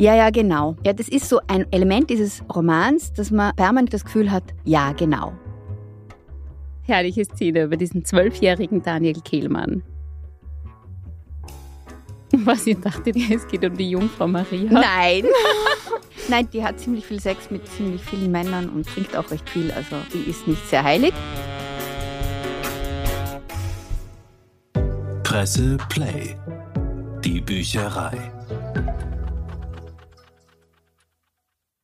Ja, ja, genau. Ja, das ist so ein Element dieses Romans, dass man permanent das Gefühl hat, ja, genau. Herrliche Szene über diesen zwölfjährigen Daniel Kehlmann. Was ihr dachtet, es geht um die Jungfrau Maria? Nein. Nein, die hat ziemlich viel Sex mit ziemlich vielen Männern und trinkt auch recht viel. Also die ist nicht sehr heilig. Presse Play. Die Bücherei.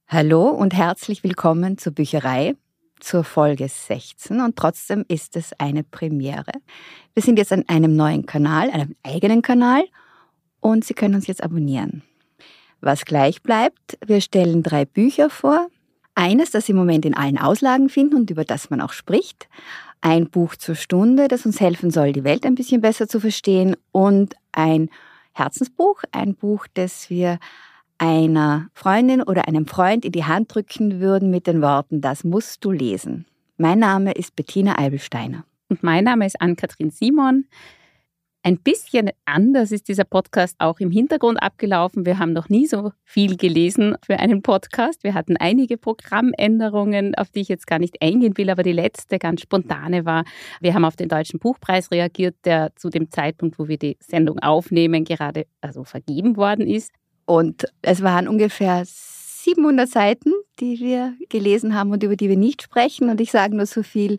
Hallo und herzlich willkommen zur Bücherei, zur Folge 16 und trotzdem ist es eine Premiere. Wir sind jetzt an einem neuen Kanal, einem eigenen Kanal und Sie können uns jetzt abonnieren. Was gleich bleibt, wir stellen drei Bücher vor. Eines, das Sie im Moment in allen Auslagen finden und über das man auch spricht. Ein Buch zur Stunde, das uns helfen soll, die Welt ein bisschen besser zu verstehen. Und ein Herzensbuch, ein Buch, das wir einer Freundin oder einem Freund in die Hand drücken würden mit den Worten, das musst du lesen. Mein Name ist Bettina Eibelsteiner. Und mein Name ist Ann-Kathrin Simon. Ein bisschen anders ist dieser Podcast auch im Hintergrund abgelaufen. Wir haben noch nie so viel gelesen für einen Podcast. Wir hatten einige Programmänderungen, auf die ich jetzt gar nicht eingehen will, aber die letzte ganz spontane war, wir haben auf den Deutschen Buchpreis reagiert, der zu dem Zeitpunkt, wo wir die Sendung aufnehmen, gerade also vergeben worden ist. Und es waren ungefähr 700 Seiten, die wir gelesen haben und über die wir nicht sprechen. Und ich sage nur so viel,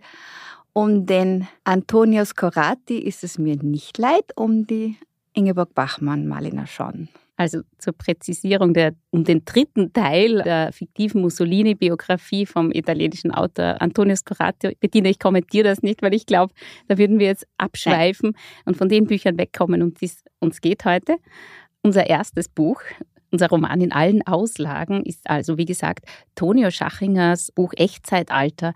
um den Antonio Scorati ist es mir nicht leid, um die Ingeborg Bachmann Malina schon. Also zur Präzisierung der, um den dritten Teil der fiktiven Mussolini-Biografie vom italienischen Autor Antonio Scorati. Bettina, ich kommentiere das nicht, weil ich glaube, da würden wir jetzt abschweifen Nein. und von den Büchern wegkommen, um die es uns geht heute. Unser erstes Buch, unser Roman in allen Auslagen, ist also, wie gesagt, Tonio Schachingers Buch Echtzeitalter,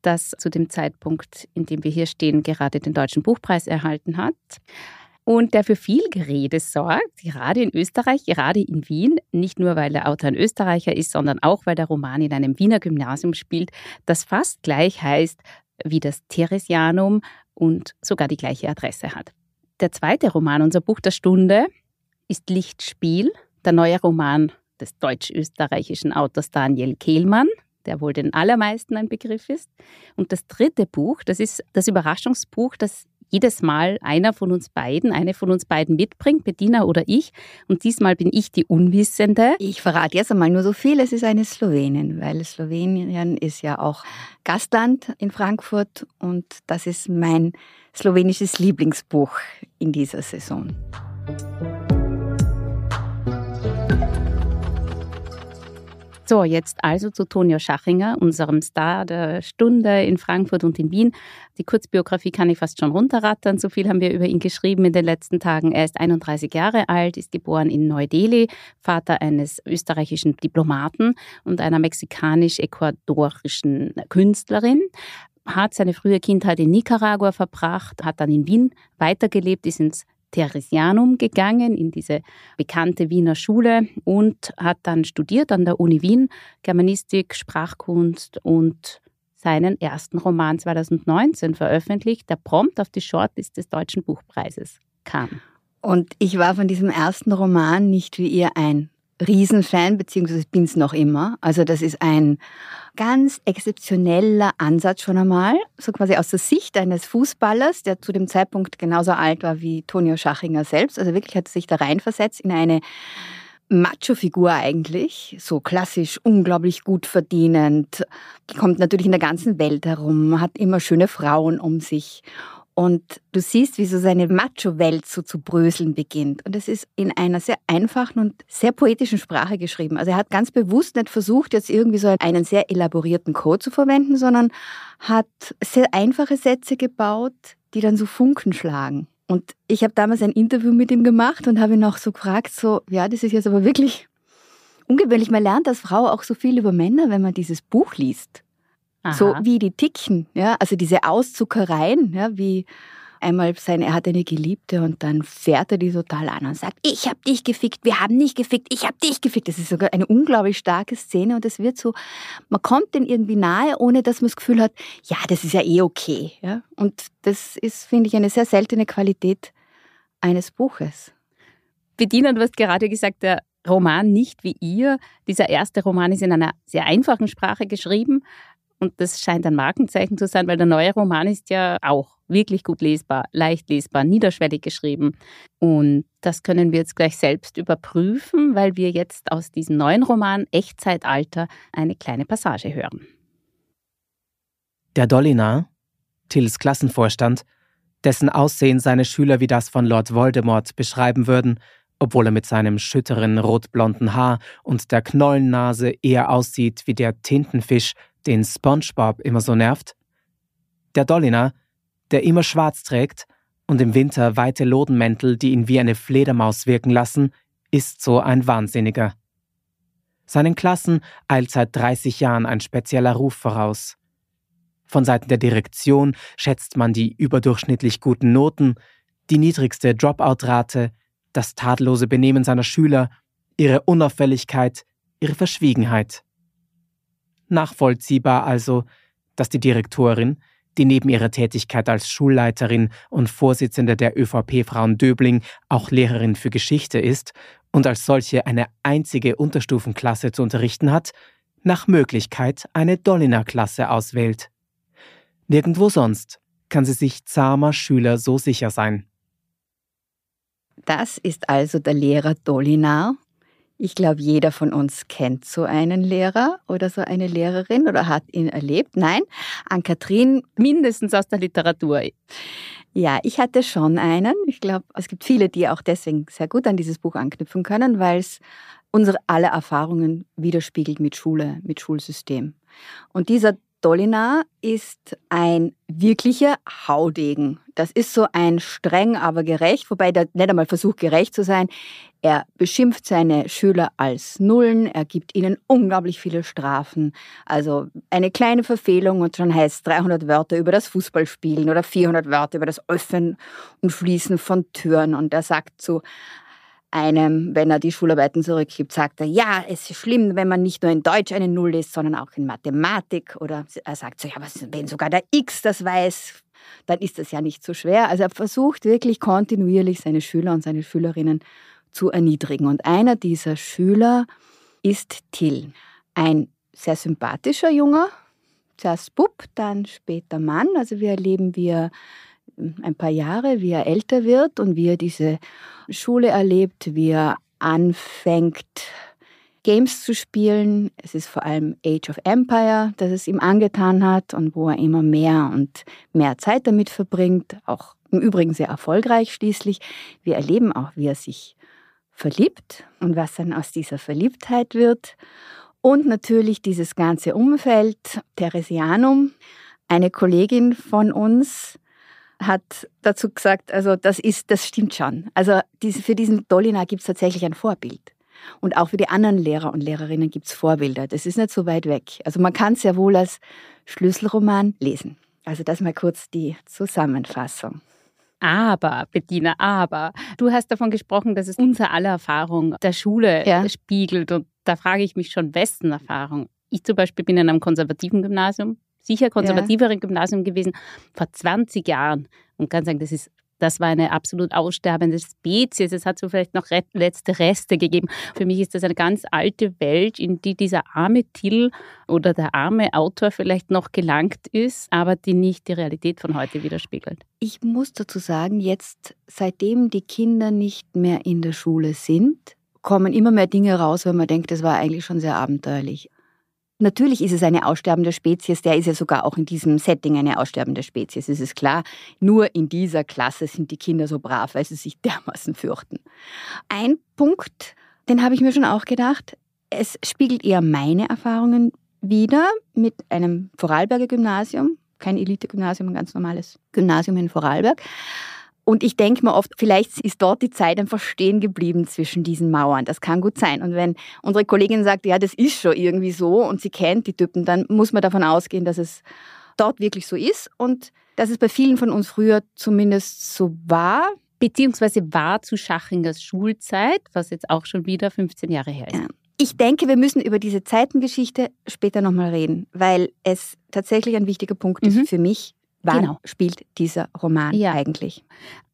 das zu dem Zeitpunkt, in dem wir hier stehen, gerade den Deutschen Buchpreis erhalten hat. Und der für viel Gerede sorgt, gerade in Österreich, gerade in Wien, nicht nur weil der Autor ein Österreicher ist, sondern auch weil der Roman in einem Wiener Gymnasium spielt, das fast gleich heißt wie das Theresianum und sogar die gleiche Adresse hat. Der zweite Roman, unser Buch der Stunde, ist Lichtspiel, der neue Roman des deutsch-österreichischen Autors Daniel Kehlmann, der wohl den allermeisten ein Begriff ist. Und das dritte Buch, das ist das Überraschungsbuch, das jedes Mal einer von uns beiden, eine von uns beiden mitbringt, Bettina oder ich. Und diesmal bin ich die Unwissende. Ich verrate jetzt einmal nur so viel, es ist eine Slowenin, weil Slowenien ist ja auch Gastland in Frankfurt und das ist mein slowenisches Lieblingsbuch in dieser Saison. So, jetzt also zu Tonio Schachinger, unserem Star der Stunde in Frankfurt und in Wien. Die Kurzbiografie kann ich fast schon runterrattern. So viel haben wir über ihn geschrieben in den letzten Tagen. Er ist 31 Jahre alt, ist geboren in Neu-Delhi, Vater eines österreichischen Diplomaten und einer mexikanisch-ecuadorischen Künstlerin hat seine frühe Kindheit in Nicaragua verbracht, hat dann in Wien weitergelebt, ist ins Theresianum gegangen, in diese bekannte Wiener Schule und hat dann studiert an der Uni Wien Germanistik, Sprachkunst und seinen ersten Roman 2019 veröffentlicht, der prompt auf die Shortlist des Deutschen Buchpreises kam. Und ich war von diesem ersten Roman nicht wie ihr ein Riesenfan, beziehungsweise bin es noch immer. Also das ist ein ganz exzeptioneller Ansatz schon einmal, so quasi aus der Sicht eines Fußballers, der zu dem Zeitpunkt genauso alt war wie Tonio Schachinger selbst. Also wirklich hat er sich da reinversetzt in eine Macho-Figur eigentlich, so klassisch, unglaublich gut verdienend, kommt natürlich in der ganzen Welt herum, hat immer schöne Frauen um sich und du siehst, wie so seine Macho-Welt so zu bröseln beginnt. Und es ist in einer sehr einfachen und sehr poetischen Sprache geschrieben. Also er hat ganz bewusst nicht versucht, jetzt irgendwie so einen sehr elaborierten Code zu verwenden, sondern hat sehr einfache Sätze gebaut, die dann so Funken schlagen. Und ich habe damals ein Interview mit ihm gemacht und habe ihn auch so gefragt, so, ja, das ist jetzt aber wirklich ungewöhnlich. Man lernt als Frau auch so viel über Männer, wenn man dieses Buch liest. Aha. So wie die ticken, ja, also diese Auszuckereien, ja, wie einmal sein, er hat eine Geliebte und dann fährt er die total an und sagt, ich habe dich gefickt, wir haben nicht gefickt, ich habe dich gefickt. Das ist sogar eine unglaublich starke Szene und es wird so, man kommt den irgendwie nahe, ohne dass man das Gefühl hat, ja, das ist ja eh okay. Ja? Und das ist, finde ich, eine sehr seltene Qualität eines Buches. Bediener, du hast gerade gesagt, der Roman nicht wie ihr. Dieser erste Roman ist in einer sehr einfachen Sprache geschrieben und das scheint ein Markenzeichen zu sein, weil der neue Roman ist ja auch wirklich gut lesbar, leicht lesbar, niederschwellig geschrieben. Und das können wir jetzt gleich selbst überprüfen, weil wir jetzt aus diesem neuen Roman Echtzeitalter eine kleine Passage hören. Der Dolinar, Tills Klassenvorstand, dessen Aussehen seine Schüler wie das von Lord Voldemort beschreiben würden, obwohl er mit seinem schütteren rotblonden Haar und der Knollennase eher aussieht wie der Tintenfisch, den SpongeBob immer so nervt. Der Dolinar, der immer schwarz trägt und im Winter weite Lodenmäntel, die ihn wie eine Fledermaus wirken lassen, ist so ein Wahnsinniger. Seinen Klassen eilt seit 30 Jahren ein spezieller Ruf voraus. Von Seiten der Direktion schätzt man die überdurchschnittlich guten Noten, die niedrigste Dropout-Rate, das tadellose Benehmen seiner Schüler, ihre Unauffälligkeit, ihre Verschwiegenheit. Nachvollziehbar also, dass die Direktorin, die neben ihrer Tätigkeit als Schulleiterin und Vorsitzende der ÖVP Frauen Döbling auch Lehrerin für Geschichte ist und als solche eine einzige Unterstufenklasse zu unterrichten hat, nach Möglichkeit eine Dolliner-Klasse auswählt. Nirgendwo sonst kann sie sich zahmer Schüler so sicher sein. Das ist also der Lehrer Dolinar. Ich glaube, jeder von uns kennt so einen Lehrer oder so eine Lehrerin oder hat ihn erlebt. Nein, an Kathrin mindestens aus der Literatur. Ja, ich hatte schon einen. Ich glaube, es gibt viele, die auch deswegen sehr gut an dieses Buch anknüpfen können, weil es unsere alle Erfahrungen widerspiegelt mit Schule, mit Schulsystem. Und dieser Dolinar ist ein wirklicher Haudegen. Das ist so ein streng, aber gerecht, wobei der nicht einmal versucht, gerecht zu sein. Er beschimpft seine Schüler als Nullen, er gibt ihnen unglaublich viele Strafen. Also eine kleine Verfehlung und schon heißt 300 Wörter über das Fußballspielen oder 400 Wörter über das Öffnen und Schließen von Türen. Und er sagt zu einem, wenn er die Schularbeiten zurückgibt, sagt er, ja, es ist schlimm, wenn man nicht nur in Deutsch eine Null ist, sondern auch in Mathematik. Oder er sagt so, ja, was, wenn sogar der X das weiß, dann ist das ja nicht so schwer. Also er versucht wirklich kontinuierlich seine Schüler und seine Schülerinnen zu erniedrigen. Und einer dieser Schüler ist Till, ein sehr sympathischer Junger, zuerst Bub, dann später Mann. Also wir erleben, wie er ein paar Jahre, wie er älter wird und wie er diese Schule erlebt, wie er anfängt, Games zu spielen. Es ist vor allem Age of Empire, das es ihm angetan hat und wo er immer mehr und mehr Zeit damit verbringt. Auch im Übrigen sehr erfolgreich schließlich. Wir erleben auch, wie er sich verliebt und was dann aus dieser Verliebtheit wird. Und natürlich dieses ganze Umfeld, Theresianum. Eine Kollegin von uns hat dazu gesagt, also das ist, das stimmt schon. Also diese, für diesen Dolinar gibt es tatsächlich ein Vorbild. Und auch für die anderen Lehrer und Lehrerinnen gibt es Vorbilder. Das ist nicht so weit weg. Also man kann es ja wohl als Schlüsselroman lesen. Also das mal kurz die Zusammenfassung. Aber, Bettina, aber, du hast davon gesprochen, dass es unsere aller Erfahrung der Schule ja. spiegelt. Und da frage ich mich schon, wessen Erfahrung? Ich zum Beispiel bin in einem konservativen Gymnasium sicher konservativeren ja. Gymnasium gewesen, vor 20 Jahren. Und kann sagen, das ist das war eine absolut aussterbende Spezies. Es hat so vielleicht noch letzte Reste gegeben. Für mich ist das eine ganz alte Welt, in die dieser arme Till oder der arme Autor vielleicht noch gelangt ist, aber die nicht die Realität von heute widerspiegelt. Ich muss dazu sagen, jetzt, seitdem die Kinder nicht mehr in der Schule sind, kommen immer mehr Dinge raus, weil man denkt, das war eigentlich schon sehr abenteuerlich. Natürlich ist es eine aussterbende Spezies, der ist ja sogar auch in diesem Setting eine aussterbende Spezies, ist es klar. Nur in dieser Klasse sind die Kinder so brav, weil sie sich dermaßen fürchten. Ein Punkt, den habe ich mir schon auch gedacht, es spiegelt eher meine Erfahrungen wider mit einem Vorarlberger Gymnasium, kein Elite-Gymnasium, ein ganz normales Gymnasium in Vorarlberg. Und ich denke mir oft, vielleicht ist dort die Zeit einfach stehen geblieben zwischen diesen Mauern. Das kann gut sein. Und wenn unsere Kollegin sagt, ja, das ist schon irgendwie so und sie kennt die Typen, dann muss man davon ausgehen, dass es dort wirklich so ist und dass es bei vielen von uns früher zumindest so war. Beziehungsweise war zu Schachingers Schulzeit, was jetzt auch schon wieder 15 Jahre her ist. Ja. Ich denke, wir müssen über diese Zeitengeschichte später nochmal reden, weil es tatsächlich ein wichtiger Punkt ist mhm. für mich, Wann genau. spielt dieser Roman ja. eigentlich?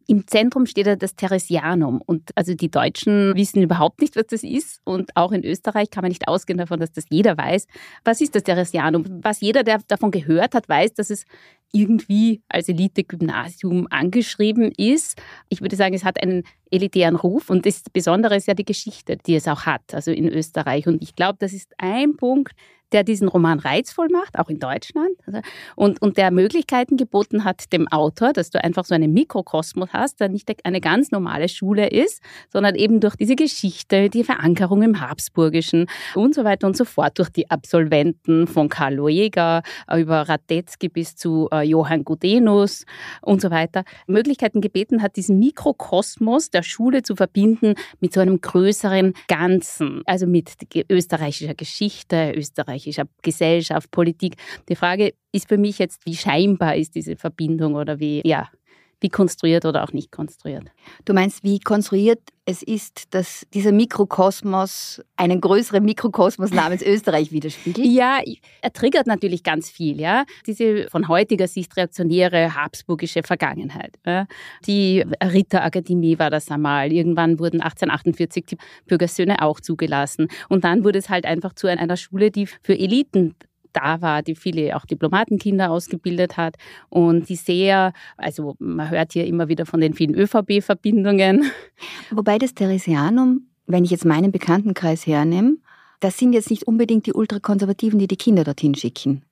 Im Zentrum steht ja das Theresianum. Und also die Deutschen wissen überhaupt nicht, was das ist. Und auch in Österreich kann man nicht ausgehen davon, dass das jeder weiß. Was ist das Theresianum? Was jeder, der davon gehört hat, weiß, dass es irgendwie als Elite-Gymnasium angeschrieben ist. Ich würde sagen, es hat einen elitären Ruf und das Besondere ist ja die Geschichte, die es auch hat, also in Österreich. Und ich glaube, das ist ein Punkt, der diesen Roman reizvoll macht, auch in Deutschland, also, und, und der Möglichkeiten geboten hat dem Autor, dass du einfach so einen Mikrokosmos hast, der nicht eine ganz normale Schule ist, sondern eben durch diese Geschichte, die Verankerung im Habsburgischen und so weiter und so fort, durch die Absolventen von Karl Lueger über Radetzky bis zu äh, Johann Gudenus und so weiter, Möglichkeiten gebeten hat, diesen Mikrokosmos der Schule zu verbinden mit so einem größeren Ganzen, also mit österreichischer Geschichte, österreichischer österreichischer Gesellschaft, Politik. Die Frage ist für mich jetzt, wie scheinbar ist diese Verbindung oder wie, ja, wie konstruiert oder auch nicht konstruiert. Du meinst, wie konstruiert es ist, dass dieser Mikrokosmos einen größeren Mikrokosmos namens Österreich widerspiegelt? Ja, er triggert natürlich ganz viel, ja. Diese von heutiger Sicht reaktionäre habsburgische Vergangenheit. Ja? Die Ritterakademie war das einmal. Irgendwann wurden 1848 die Bürgersöhne auch zugelassen. Und dann wurde es halt einfach zu einer Schule, die für Eliten da war, die viele auch Diplomatenkinder ausgebildet hat und die sehr, also man hört hier immer wieder von den vielen ÖVP-Verbindungen. Wobei das Theresianum, wenn ich jetzt meinen Bekanntenkreis hernehme, das sind jetzt nicht unbedingt die Ultrakonservativen, die die Kinder dorthin schicken.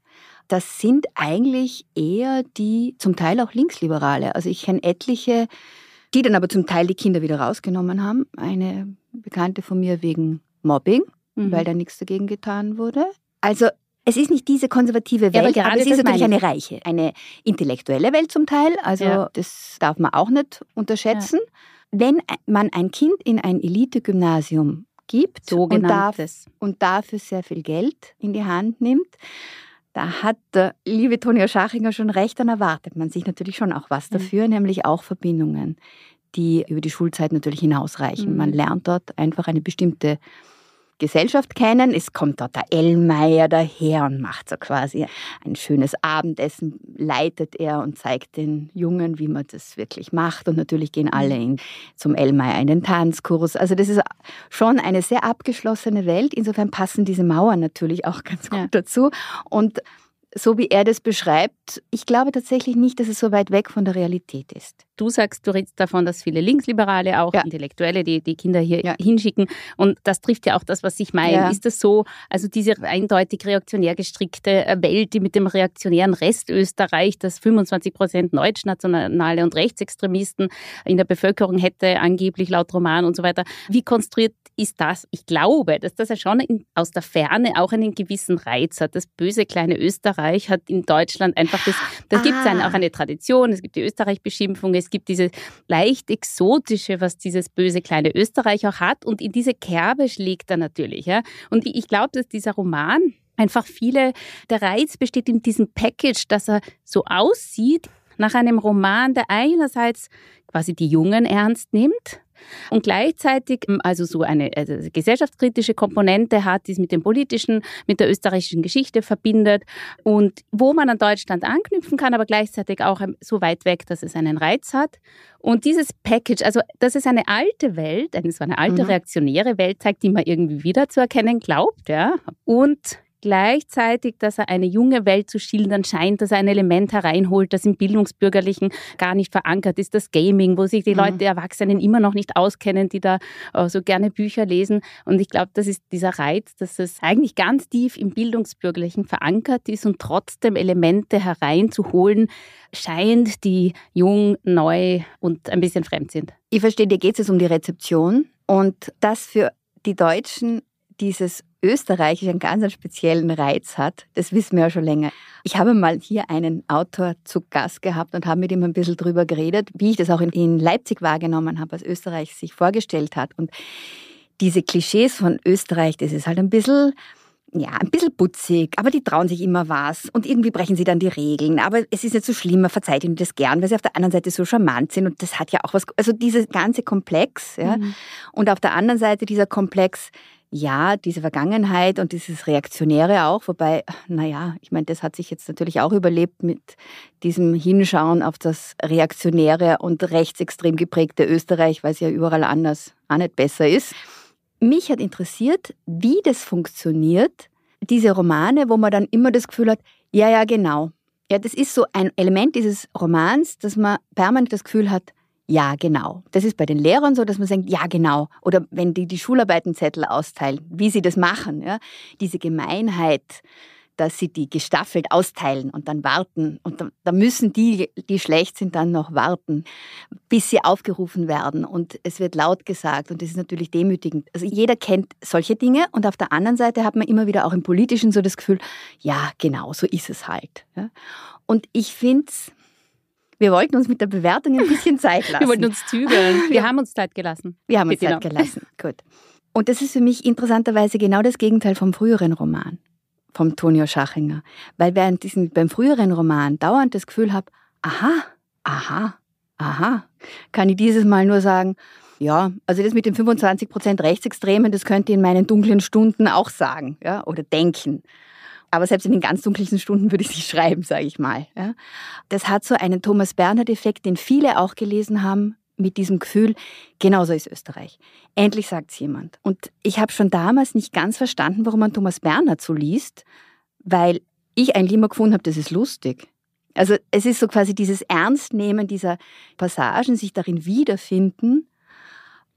Das sind eigentlich eher die zum Teil auch Linksliberale. Also ich kenne etliche, die dann aber zum Teil die Kinder wieder rausgenommen haben. Eine Bekannte von mir wegen Mobbing, mhm. weil da nichts dagegen getan wurde. Also es ist nicht diese konservative Welt, ja, aber, aber, es ist natürlich eine reiche, eine intellektuelle Welt zum Teil. Also ja. das darf man auch nicht unterschätzen. Ja. Wenn man ein Kind in ein Elite-Gymnasium gibt und, darf, und dafür sehr viel Geld in die Hand nimmt, da hat der liebe Tonja Schachinger schon recht, dann erwartet man sich natürlich schon auch was dafür, nämlich auch Verbindungen, die über die Schulzeit natürlich hinausreichen. Mhm. Man lernt dort einfach eine bestimmte Gesellschaft kennen. Es kommt dort der Ellmeier daher und macht so quasi ein schönes Abendessen, leitet er und zeigt den Jungen, wie man das wirklich macht. Und natürlich gehen alle mhm. in, zum Ellmeier in den Tanzkurs. Also das ist schon eine sehr abgeschlossene Welt. Insofern passen diese Mauern natürlich auch ganz gut ja. dazu. Und so wie er das beschreibt, ich glaube tatsächlich nicht, dass es so weit weg von der Realität ist. Du sagst, du redest davon, dass viele Linksliberale, auch ja. Intellektuelle, die, die Kinder hier ja. hinschicken. Und das trifft ja auch das, was ich meine. Ja. Ist das so, also diese eindeutig reaktionär gestrickte äh, Welt, die mit dem reaktionären Rest Österreich, das 25 Prozent Deutschnationale und Rechtsextremisten in der Bevölkerung hätte, angeblich laut Roman und so weiter. Wie konstruiert ist das? Ich glaube, dass das ja schon in, aus der Ferne auch einen gewissen Reiz hat. Das böse kleine Österreich hat in Deutschland einfach das, da ah. gibt es auch eine Tradition, es gibt die Österreich-Beschimpfung, es gibt diese leicht exotische, was dieses böse kleine Österreich auch hat und in diese Kerbe schlägt er natürlich. Ja? Und ich glaube, dass dieser Roman einfach viele, der Reiz besteht in diesem Package, dass er so aussieht nach einem Roman, der einerseits quasi die Jungen ernst nimmt, und gleichzeitig ähm, also so eine also gesellschaftskritische Komponente hat, die es mit dem politischen, mit der österreichischen Geschichte verbindet und wo man an Deutschland anknüpfen kann, aber gleichzeitig auch ähm, so weit weg, dass es einen Reiz hat. Und dieses Package, also das ist eine alte Welt, eine so eine alte mhm. reaktionäre Welt zeigt, die man irgendwie wiederzuerkennen glaubt, ja. Und gleichzeitig, dass er eine junge Welt zu schildern scheint, dass er ein Element hereinholt, das im Bildungsbürgerlichen gar nicht verankert ist, das Gaming, wo sich die mhm. Leute, die Erwachsenen immer noch nicht auskennen, die da äh, so gerne Bücher lesen. Und ich glaube, das ist dieser Reiz, dass es eigentlich ganz tief im Bildungsbürgerlichen verankert ist und trotzdem Elemente hereinzuholen scheint, die jung, neu und ein bisschen fremd sind. Ich verstehe, dir geht es um die Rezeption und das für die Deutschen dieses Österreichisch einen ganz speziellen Reiz hat, das wissen wir ja schon länger. Ich habe mal hier einen Autor zu Gast gehabt und habe mit ihm ein bisschen drüber geredet, wie ich das auch in Leipzig wahrgenommen habe, was Österreich sich vorgestellt hat. Und diese Klischees von Österreich, das ist halt ein bisschen ja, ein bisschen putzig, aber die trauen sich immer was und irgendwie brechen sie dann die Regeln. Aber es ist nicht so schlimm, man verzeiht ihnen das gern, weil sie auf der anderen Seite so charmant sind und das hat ja auch was, also dieses ganze Komplex, ja. Mhm. Und auf der anderen Seite dieser Komplex, ja, diese Vergangenheit und dieses Reaktionäre auch, wobei, naja, ich meine, das hat sich jetzt natürlich auch überlebt mit diesem Hinschauen auf das reaktionäre und rechtsextrem geprägte Österreich, weil es ja überall anders auch nicht besser ist. Mich hat interessiert, wie das funktioniert, diese Romane, wo man dann immer das Gefühl hat, ja, ja, genau. Ja, das ist so ein Element dieses Romans, dass man permanent das Gefühl hat, ja, genau. Das ist bei den Lehrern so, dass man sagt, ja, genau. Oder wenn die die Schularbeitenzettel austeilen, wie sie das machen. Ja? Diese Gemeinheit, dass sie die gestaffelt austeilen und dann warten. Und da, müssen die, die schlecht sind, dann noch warten, bis sie aufgerufen werden. Und es wird laut gesagt und das ist natürlich demütigend. Also jeder kennt solche Dinge und auf der anderen Seite hat man immer wieder auch im Politischen so das Gefühl, ja, genau, so ist es halt. Ja? Und ich finde es wir wollten uns mit der Bewertung ein bisschen Zeit lassen. Wir wollten uns zügeln. Wir haben uns Zeit gelassen. Wir haben uns Zeit gelassen. Gut. Und das ist für mich interessanterweise genau das Gegenteil vom früheren Roman, vom Tonio Schachinger. Weil während diesem, beim früheren Roman dauernd das Gefühl habe, aha, aha, aha, kann ich dieses Mal nur sagen, ja, also das mit den 25 Prozent Rechtsextremen, das könnte ich in meinen dunklen Stunden auch sagen ja, oder denken. Aber selbst in den ganz dunkelsten Stunden würde ich sie schreiben, sage ich mal. Ja. Das hat so einen Thomas Bernhard-Effekt, den viele auch gelesen haben, mit diesem Gefühl, genauso ist Österreich. Endlich sagt es jemand. Und ich habe schon damals nicht ganz verstanden, warum man Thomas Bernhard so liest, weil ich eigentlich immer gefunden habe, das ist lustig. Also es ist so quasi dieses Ernstnehmen dieser Passagen, sich darin wiederfinden,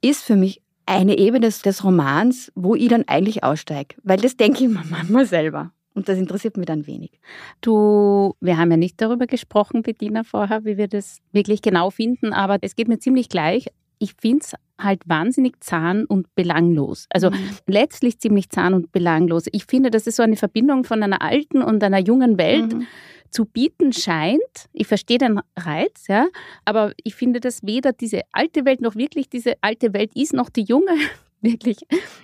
ist für mich eine Ebene des, des Romans, wo ich dann eigentlich aussteige. Weil das denke ich mir manchmal selber. Und das interessiert mich dann wenig. Du, wir haben ja nicht darüber gesprochen, Bettina, vorher, wie wir das wirklich genau finden, aber es geht mir ziemlich gleich. Ich finde es halt wahnsinnig zahn und belanglos. Also mhm. letztlich ziemlich zahn und belanglos. Ich finde, dass es so eine Verbindung von einer alten und einer jungen Welt mhm. zu bieten scheint. Ich verstehe den Reiz, ja, aber ich finde, dass weder diese alte Welt noch wirklich diese alte Welt ist, noch die junge wirklich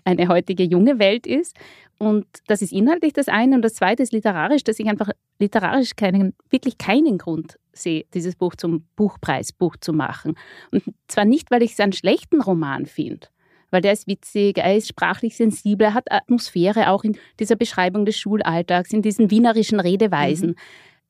eine heutige junge Welt ist. Und das ist inhaltlich das eine. Und das zweite ist literarisch, dass ich einfach literarisch keinen, wirklich keinen Grund sehe, dieses Buch zum Buchpreisbuch zu machen. Und zwar nicht, weil ich es einen schlechten Roman finde, weil der ist witzig, er ist sprachlich sensibel, er hat Atmosphäre auch in dieser Beschreibung des Schulalltags, in diesen wienerischen Redeweisen. Mhm.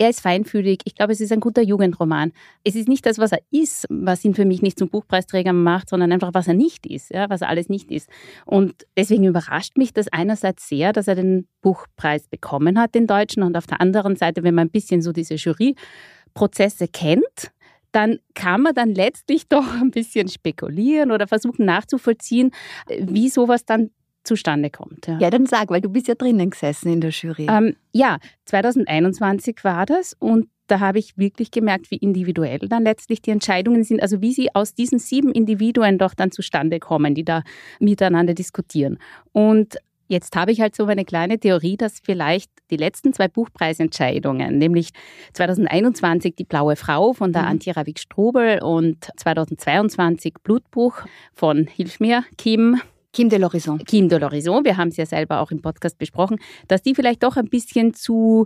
Er ist feinfühlig. Ich glaube, es ist ein guter Jugendroman. Es ist nicht das, was er ist, was ihn für mich nicht zum Buchpreisträger macht, sondern einfach, was er nicht ist, ja, was er alles nicht ist. Und deswegen überrascht mich das einerseits sehr, dass er den Buchpreis bekommen hat, den Deutschen. Und auf der anderen Seite, wenn man ein bisschen so diese Juryprozesse kennt, dann kann man dann letztlich doch ein bisschen spekulieren oder versuchen nachzuvollziehen, wie sowas dann zustande kommt. Ja. ja, dann sag, weil du bist ja drinnen gesessen in der Jury. Ähm, ja, 2021 war das und da habe ich wirklich gemerkt, wie individuell dann letztlich die Entscheidungen sind, also wie sie aus diesen sieben Individuen doch dann zustande kommen, die da miteinander diskutieren. Und Jetzt habe ich halt so eine kleine Theorie, dass vielleicht die letzten zwei Buchpreisentscheidungen, nämlich 2021 Die Blaue Frau von der mhm. Antje Ravik-Strobel und 2022 Blutbuch von Hilf mir, Kim, Kim de l'Horizon. Kim de l'Horizon, wir haben es ja selber auch im Podcast besprochen, dass die vielleicht doch ein bisschen zu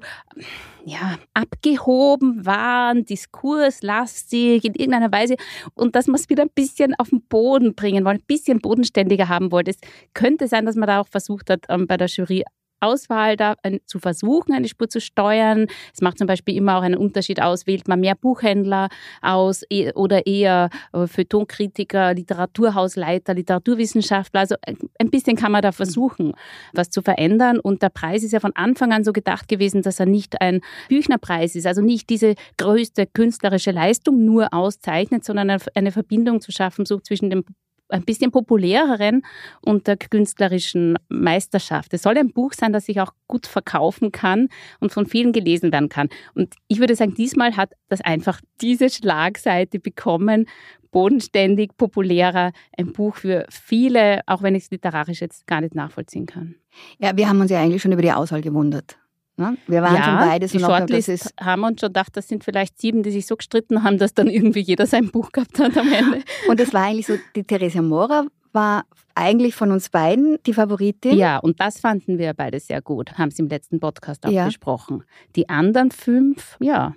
ja, abgehoben waren, diskurslastig in irgendeiner Weise und dass man es wieder ein bisschen auf den Boden bringen wollte, ein bisschen bodenständiger haben wollte. Es könnte sein, dass man da auch versucht hat, ähm, bei der Jury Auswahl da zu versuchen, eine Spur zu steuern. Es macht zum Beispiel immer auch einen Unterschied aus, wählt man mehr Buchhändler aus e, oder eher äh, Feuilletonkritiker, Literaturhausleiter, Literaturwissenschaftler. Also ein bisschen kann man da versuchen, was zu verändern. Und der Preis ist ja von Anfang an so gedacht gewesen, dass er nicht ein Büchnerpreis ist, also nicht diese größte künstlerische Leistung nur auszeichnet, sondern eine Verbindung zu schaffen, so zwischen dem ein bisschen populäreren und der künstlerischen Meisterschaft. Es soll ein Buch sein, das sich auch gut verkaufen kann und von vielen gelesen werden kann. Und ich würde sagen, diesmal hat das einfach diese Schlagseite bekommen, bodenständig, populärer, ein Buch für viele, auch wenn ich es literarisch jetzt gar nicht nachvollziehen kann. Ja, wir haben uns ja eigentlich schon über die Auswahl gewundert. Ne? Wir waren ja, schon beide so die Shortlist ist haben uns schon gedacht, das sind vielleicht sieben, die sich so gestritten haben, dass dann irgendwie jeder sein Buch gehabt hat am Ende. Und es war eigentlich so, die Theresia Mora war eigentlich von uns beiden die Favoritin. Ja, und das fanden wir beide sehr gut, haben sie im letzten Podcast auch ja. besprochen. Die anderen fünf, ja.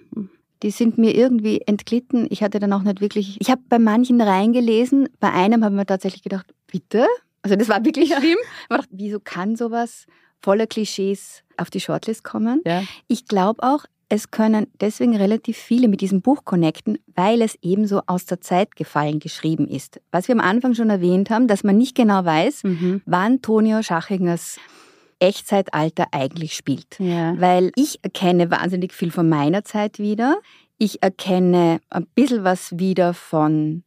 Die sind mir irgendwie entglitten. Ich hatte dann auch nicht wirklich. Ich habe bei manchen reingelesen. Bei einem haben wir tatsächlich gedacht, bitte, Also das war wirklich schlimm. Ich dachte, wieso kann sowas voller Klischees auf die Shortlist kommen? Ja. Ich glaube auch, es können deswegen relativ viele mit diesem Buch connecten, weil es ebenso aus der Zeit gefallen geschrieben ist. Was wir am Anfang schon erwähnt haben, dass man nicht genau weiß, Mhm. wann Tonio Schachingers Echtzeitalter eigentlich spielt. Ja. Weil ich erkenne wahnsinnig viel von meiner Zeit wieder. Ich erkenne ein bisschen was wieder von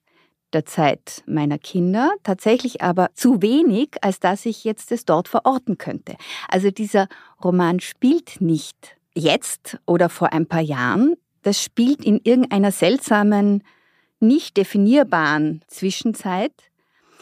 der Zeit meiner Kinder, tatsächlich aber zu wenig, als dass ich jetzt es dort verorten könnte. Also dieser Roman spielt nicht jetzt oder vor ein paar Jahren, das spielt in irgendeiner seltsamen, nicht definierbaren Zwischenzeit,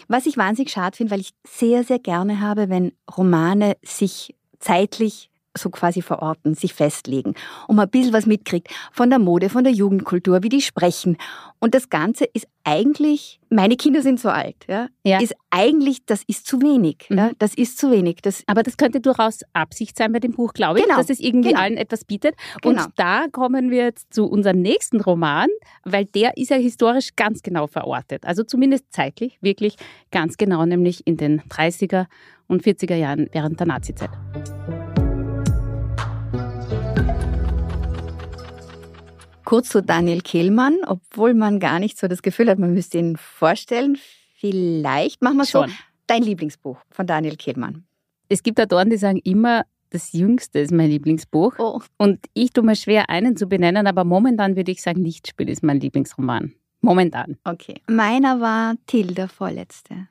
was ich wahnsinnig schade finde, weil ich sehr, sehr gerne habe, wenn Romane sich zeitlich so quasi verorten, sich festlegen und man ein bisschen was mitkriegt von der Mode, von der Jugendkultur, wie die sprechen. Und das Ganze ist eigentlich, meine Kinder sind so alt, ja, Ja. ist eigentlich, das ist zu wenig. Ja, Mhm. das ist zu wenig. Das, Aber das könnte durchaus Absicht sein bei dem Buch, glaube ich, Genau, dass es irgendwie genau. allen etwas bietet. Genau. Und da kommen wir jetzt zu unserem nächsten Roman, weil der ist ja historisch ganz genau verortet. Also zumindest zeitlich, wirklich ganz genau, nämlich in den 30er und 40er Jahren während der Nazizeit. Kurz zu Daniel Kehlmann, obwohl man gar nicht so das Gefühl hat, man müsste ihn vorstellen. Vielleicht machen wir es so. Schon. Dein Lieblingsbuch von Daniel Kehlmann. Es gibt Autoren, die sagen immer, das Jüngste ist mein Lieblingsbuch. Oh, Und ich tue mir schwer, einen zu benennen, aber momentan würde ich sagen, Lichtspiel ist mein Lieblingsroman. Momentan. okay. Meiner war Till, der Vorletzte.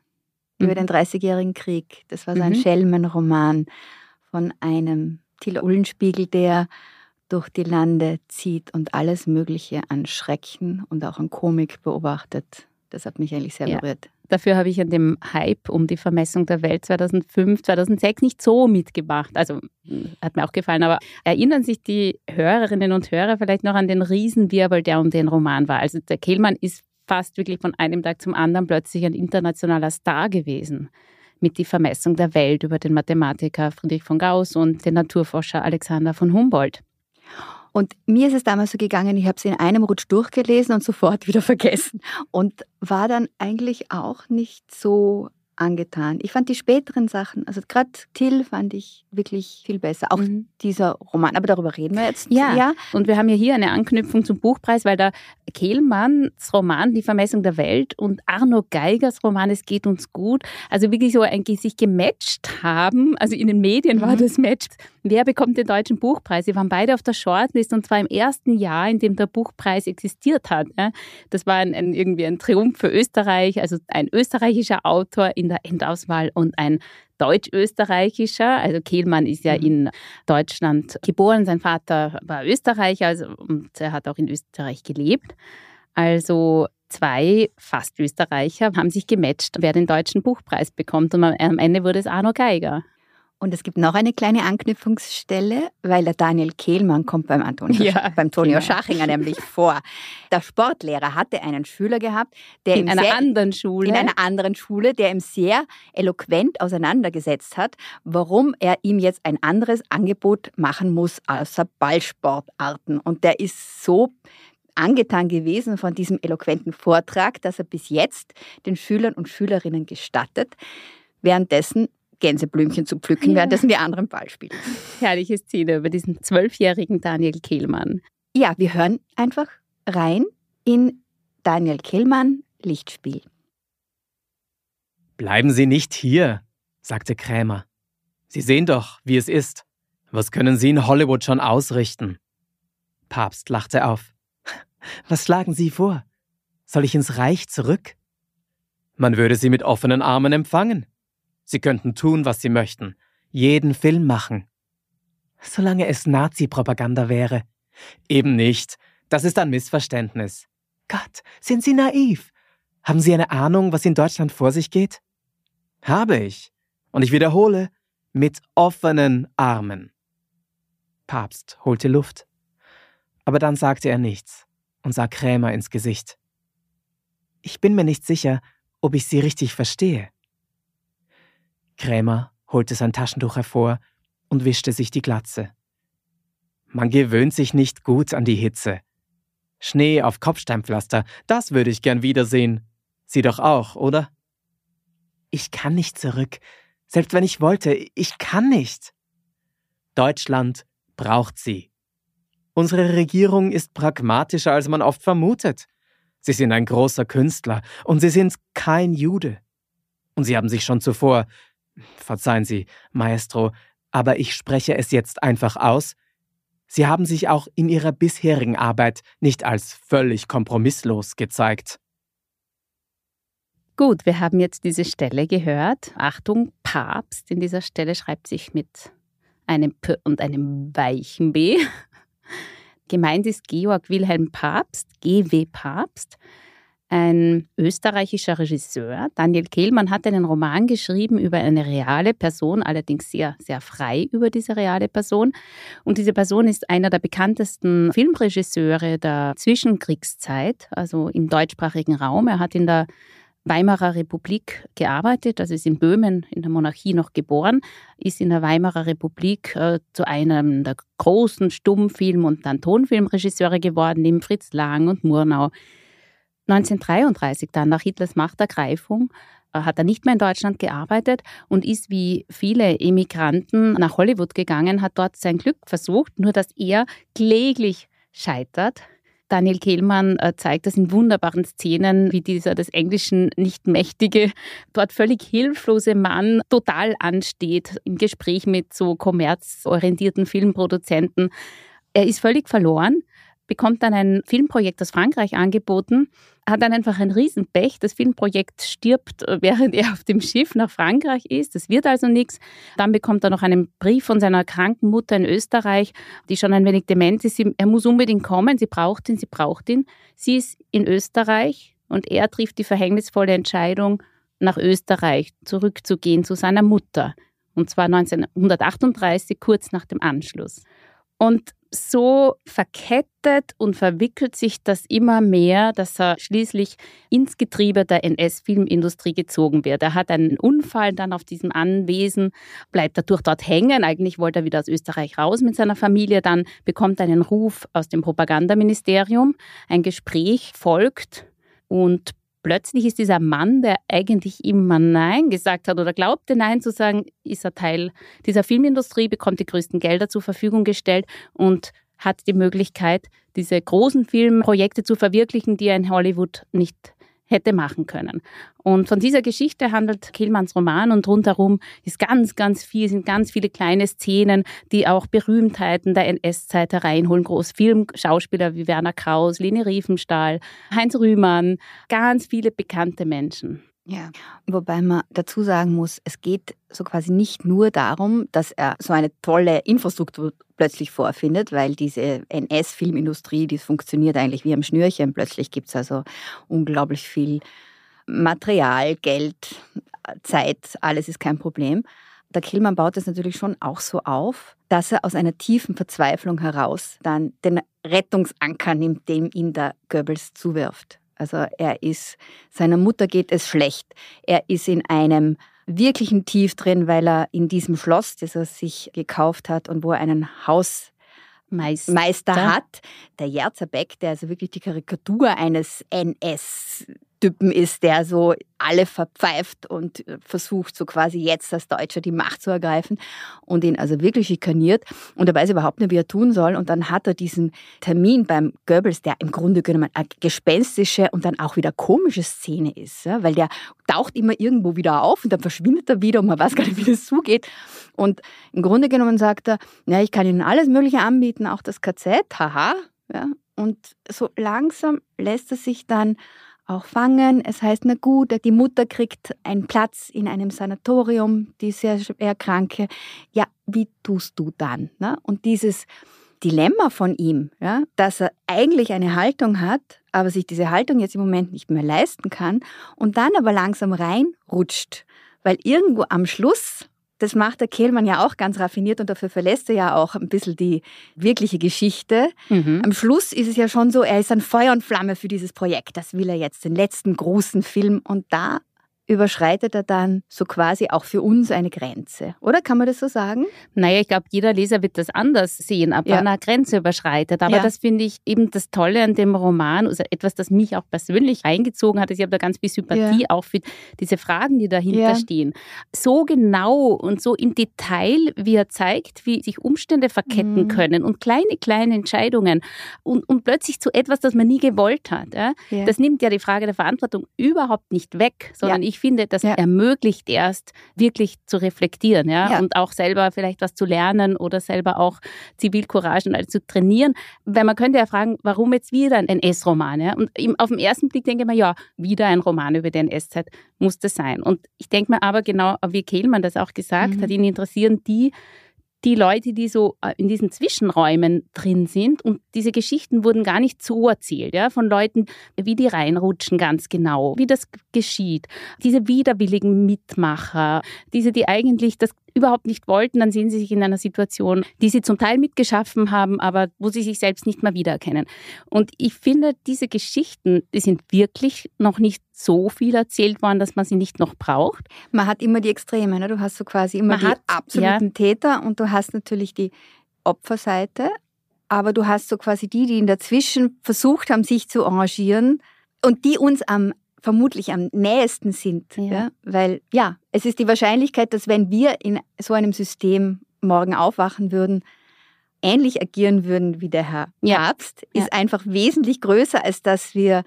Über Mhm. den Dreißigjährigen Krieg. Das war so ein Mhm. Schelmenroman von einem Till Ullenspiegel, der durch die Lande zieht und alles Mögliche an Schrecken und auch an Komik beobachtet. Das hat mich eigentlich sehr Ja. berührt. Dafür habe ich an dem Hype um die Vermessung der Welt 2005, 2006 nicht so mitgemacht. Also mh, hat mir auch gefallen, aber erinnern sich die Hörerinnen und Hörer vielleicht noch an den Riesenwirbel, der um den Roman war? Also der Kehlmann ist fast wirklich von einem Tag zum anderen plötzlich ein internationaler Star gewesen. Mit die Vermessung der Welt über den Mathematiker Friedrich von Gauss und den Naturforscher Alexander von Humboldt. Und mir ist es damals so gegangen, ich habe es in einem Rutsch durchgelesen und sofort wieder vergessen. Und war dann eigentlich auch nicht so angetan. Ich fand die späteren Sachen, also gerade Till fand ich wirklich viel besser. Auch Mhm. dieser Roman, aber darüber reden wir jetzt. Ja. ja. Und wir haben ja hier eine Anknüpfung zum Buchpreis, weil der Kehlmanns Roman Die Vermessung der Welt und Arno Geigers Roman Es geht uns gut, also wirklich so ein sich gematcht haben. Also in den Medien war Mhm. das Match. Wer bekommt den deutschen Buchpreis? Sie waren beide auf der Shortlist und zwar im ersten Jahr, in dem der Buchpreis existiert hat. Das war ein, ein, irgendwie ein Triumph für Österreich, also ein österreichischer Autor in der Endauswahl und ein deutsch-österreichischer. Also Kehlmann ist ja Mhm. in Deutschland geboren, sein Vater war Österreicher also, und er hat auch in Österreich gelebt. Also zwei fast Österreicher haben sich gematcht, wer den deutschen Buchpreis bekommt. Und am Ende wurde es Arno Geiger. Und es gibt noch eine kleine Anknüpfungsstelle, weil der Daniel Kehlmann kommt beim Antonio, Ja, beim Tonio genau. Schachinger nämlich vor. Der Sportlehrer hatte einen Schüler gehabt, der In einer sehr, anderen Schule. in einer anderen Schule, der ihm sehr eloquent auseinandergesetzt hat, warum er ihm jetzt ein anderes Angebot machen muss außer Ballsportarten. Und der ist so angetan gewesen von diesem eloquenten Vortrag, dass er bis jetzt den Schülern und Schülerinnen gestattet, währenddessen Gänseblümchen zu pflücken, Ja. währenddessen die anderen Ball spielen. Herrliche Szene über diesen zwölfjährigen Daniel Kehlmann. Ja, wir hören einfach rein in Daniel Kehlmann Lichtspiel. Bleiben Sie nicht hier, sagte Krämer. Sie sehen doch, wie es ist. Was können Sie in Hollywood schon ausrichten? Papst lachte auf. Was schlagen Sie vor? Soll ich ins Reich zurück? Man würde Sie mit offenen Armen empfangen. Sie könnten tun, was Sie möchten, jeden Film machen. Solange es Nazi-Propaganda wäre. Eben nicht. Das ist ein Missverständnis. Gott, sind Sie naiv? Haben Sie eine Ahnung, was in Deutschland vor sich geht? Habe ich. Und ich wiederhole, mit offenen Armen. Papst holte Luft. Aber dann sagte er nichts und sah Krämer ins Gesicht. Ich bin mir nicht sicher, ob ich Sie richtig verstehe. Krämer holte sein Taschentuch hervor und wischte sich die Glatze. Man gewöhnt sich nicht gut an die Hitze. Schnee auf Kopfsteinpflaster, das würde ich gern wiedersehen. Sie doch auch, oder? Ich kann nicht zurück. Selbst wenn ich wollte, ich kann nicht. Deutschland braucht sie. Unsere Regierung ist pragmatischer, als man oft vermutet. Sie sind ein großer Künstler und Sie sind kein Jude. Und Sie haben sich schon zuvor, verzeihen Sie, Maestro, aber ich spreche es jetzt einfach aus, Sie haben sich auch in Ihrer bisherigen Arbeit nicht als völlig kompromisslos gezeigt. Gut, wir haben jetzt diese Stelle gehört. Achtung, Papst in dieser Stelle schreibt sich mit einem P und einem weichen B. Gemeint ist Georg Wilhelm Papst, GW Papst, ein österreichischer Regisseur. Daniel Kehlmann hat einen Roman geschrieben über eine reale Person, allerdings sehr, sehr frei über diese reale Person. Und diese Person ist einer der bekanntesten Filmregisseure der Zwischenkriegszeit, also im deutschsprachigen Raum. Er hat in der Weimarer Republik gearbeitet, also ist in Böhmen in der Monarchie noch geboren, ist in der Weimarer Republik äh, zu einem der großen Stummfilm- und dann Tonfilmregisseure geworden, neben Fritz Lang und Murnau. 1933 dann nach Hitlers Machtergreifung äh, hat er nicht mehr in Deutschland gearbeitet und ist wie viele Emigranten nach Hollywood gegangen, hat dort sein Glück versucht, nur dass er kläglich scheitert. Daniel Kehlmann äh, zeigt das in wunderbaren Szenen, wie dieser des Englischen nicht mächtige, dort völlig hilflose Mann total ansteht im Gespräch mit so kommerzorientierten Filmproduzenten. Er ist völlig verloren bekommt dann ein Filmprojekt aus Frankreich angeboten, hat dann einfach ein Riesenpech. Das Filmprojekt stirbt, während er auf dem Schiff nach Frankreich ist. Das wird also nichts. Dann bekommt er noch einen Brief von seiner kranken Mutter in Österreich, die schon ein wenig dement ist. Er muss unbedingt kommen. Sie braucht ihn, sie braucht ihn. Sie ist in Österreich und er trifft die verhängnisvolle Entscheidung, nach Österreich zurückzugehen zu seiner Mutter. Und zwar 1938, kurz nach dem Anschluss. Und so verkettet und verwickelt sich das immer mehr, dass er schließlich ins Getriebe der NS-Filmindustrie gezogen wird. Er hat einen Unfall dann auf diesem Anwesen, bleibt dadurch dort hängen. Eigentlich wollte er wieder aus Österreich raus mit seiner Familie. Dann bekommt er einen Ruf aus dem Propagandaministerium. Ein Gespräch folgt und plötzlich ist dieser Mann, der eigentlich immer Nein gesagt hat oder glaubte Nein zu sagen, ist er Teil dieser Filmindustrie, bekommt die größten Gelder zur Verfügung gestellt und hat die Möglichkeit, diese großen Filmprojekte zu verwirklichen, die er in Hollywood nicht hätte machen können. Und von dieser Geschichte handelt Killmanns Roman und rundherum ist ganz, ganz viel, sind ganz viele kleine Szenen, die auch Berühmtheiten der NS-Zeit hereinholen. Großfilmschauspieler wie Werner Kraus, Leni Riefenstahl, Heinz Rühmann, ganz viele bekannte Menschen. Ja, wobei man dazu sagen muss, es geht so quasi nicht nur darum, dass er so eine tolle Infrastruktur plötzlich vorfindet, weil diese NS-Filmindustrie, die funktioniert eigentlich wie am Schnürchen. Plötzlich gibt es also unglaublich viel Material, Geld, Zeit, alles ist kein Problem. Der Killmann baut es natürlich schon auch so auf, dass er aus einer tiefen Verzweiflung heraus dann den Rettungsanker nimmt, dem ihn der Goebbels zuwirft. Also er ist, seiner Mutter geht es schlecht. Er ist in einem wirklichen Tief drin, weil er in diesem Schloss, das er sich gekauft hat und wo er einen Hausmeister Meister. hat, der Jerzebeck, der also wirklich die Karikatur eines NS Typen ist, der so alle verpfeift und äh, versucht, so quasi jetzt als Deutscher die Macht zu ergreifen und ihn also wirklich schikaniert. Und er weiß überhaupt nicht, wie er tun soll. Und dann hat er diesen Termin beim Goebbels, der im Grunde genommen eine gespenstische und dann auch wieder komische Szene ist, ja? weil der taucht immer irgendwo wieder auf und dann verschwindet er wieder und man weiß gar nicht, wie das zugeht. Und im Grunde genommen sagt er, ja, ich kann Ihnen alles Mögliche anbieten, auch das KZ, haha. Ja? Und so langsam lässt er sich dann auch fangen. Es heißt, na gut, die Mutter kriegt einen Platz in einem Sanatorium, die sehr schwer kranke. Ja, wie tust du dann? Ne? Und dieses Dilemma von ihm, ja, dass er eigentlich eine Haltung hat, aber sich diese Haltung jetzt im Moment nicht mehr leisten kann und dann aber langsam reinrutscht, weil irgendwo am Schluss das macht der Kehlmann ja auch ganz raffiniert und dafür verlässt er ja auch ein bisschen die wirkliche Geschichte. Mhm. Am Schluss ist es ja schon so, er ist ein Feuer und Flamme für dieses Projekt. Das will er jetzt, den letzten großen Film. Und da überschreitet er dann so quasi auch für uns eine Grenze, oder? Kann man das so sagen? Naja, ich glaube, jeder Leser wird das anders sehen, ab Ja. wann er eine Grenze überschreitet. Aber Ja. das finde ich eben das Tolle an dem Roman, also etwas, das mich auch persönlich eingezogen hat. Ich habe da ganz viel Sympathie auch für diese Fragen, die dahinter Ja. stehen. So genau und so im Detail, wie er zeigt, wie sich Umstände verketten Mhm. können und kleine, kleine Entscheidungen und, und plötzlich zu etwas, das man nie gewollt hat. Ja? Ja. Das nimmt ja die Frage der Verantwortung überhaupt nicht weg, sondern ich finde, das Ja. ermöglicht erst wirklich zu reflektieren ja? Ja. und auch selber vielleicht was zu lernen oder selber auch Zivilcourage und alles zu trainieren. Weil man könnte ja fragen, warum jetzt wieder ein NS-Roman? Ja? Und auf den ersten Blick denke ich mir, ja, wieder ein Roman über die NS-Zeit muss das sein. Und ich denke mir aber genau, wie Kehlmann das auch gesagt Mhm. hat, ihn interessieren die, die Leute, die so äh, in diesen Zwischenräumen drin sind. Und diese Geschichten wurden gar nicht so erzählt, ja, von Leuten, wie die reinrutschen ganz genau, wie das geschieht. Diese widerwilligen Mitmacher, diese, die eigentlich das überhaupt nicht wollten, dann sehen sie sich in einer Situation, die sie zum Teil mitgeschaffen haben, aber wo sie sich selbst nicht mehr wiedererkennen. Und ich finde, diese Geschichten, die sind wirklich noch nicht so viel erzählt worden, dass man sie nicht noch braucht. Man hat immer die Extreme, ne? du hast so quasi immer Man die hat, absoluten Täter und du hast natürlich die Opferseite, aber du hast so quasi die, die in dazwischen versucht haben, sich zu arrangieren und die uns am vermutlich am nähesten sind, Ja. ja. weil ja, es ist die Wahrscheinlichkeit, dass wenn wir in so einem System morgen aufwachen würden, ähnlich agieren würden wie der Herr Ja. Papst, Ja. ist einfach wesentlich größer, als dass wir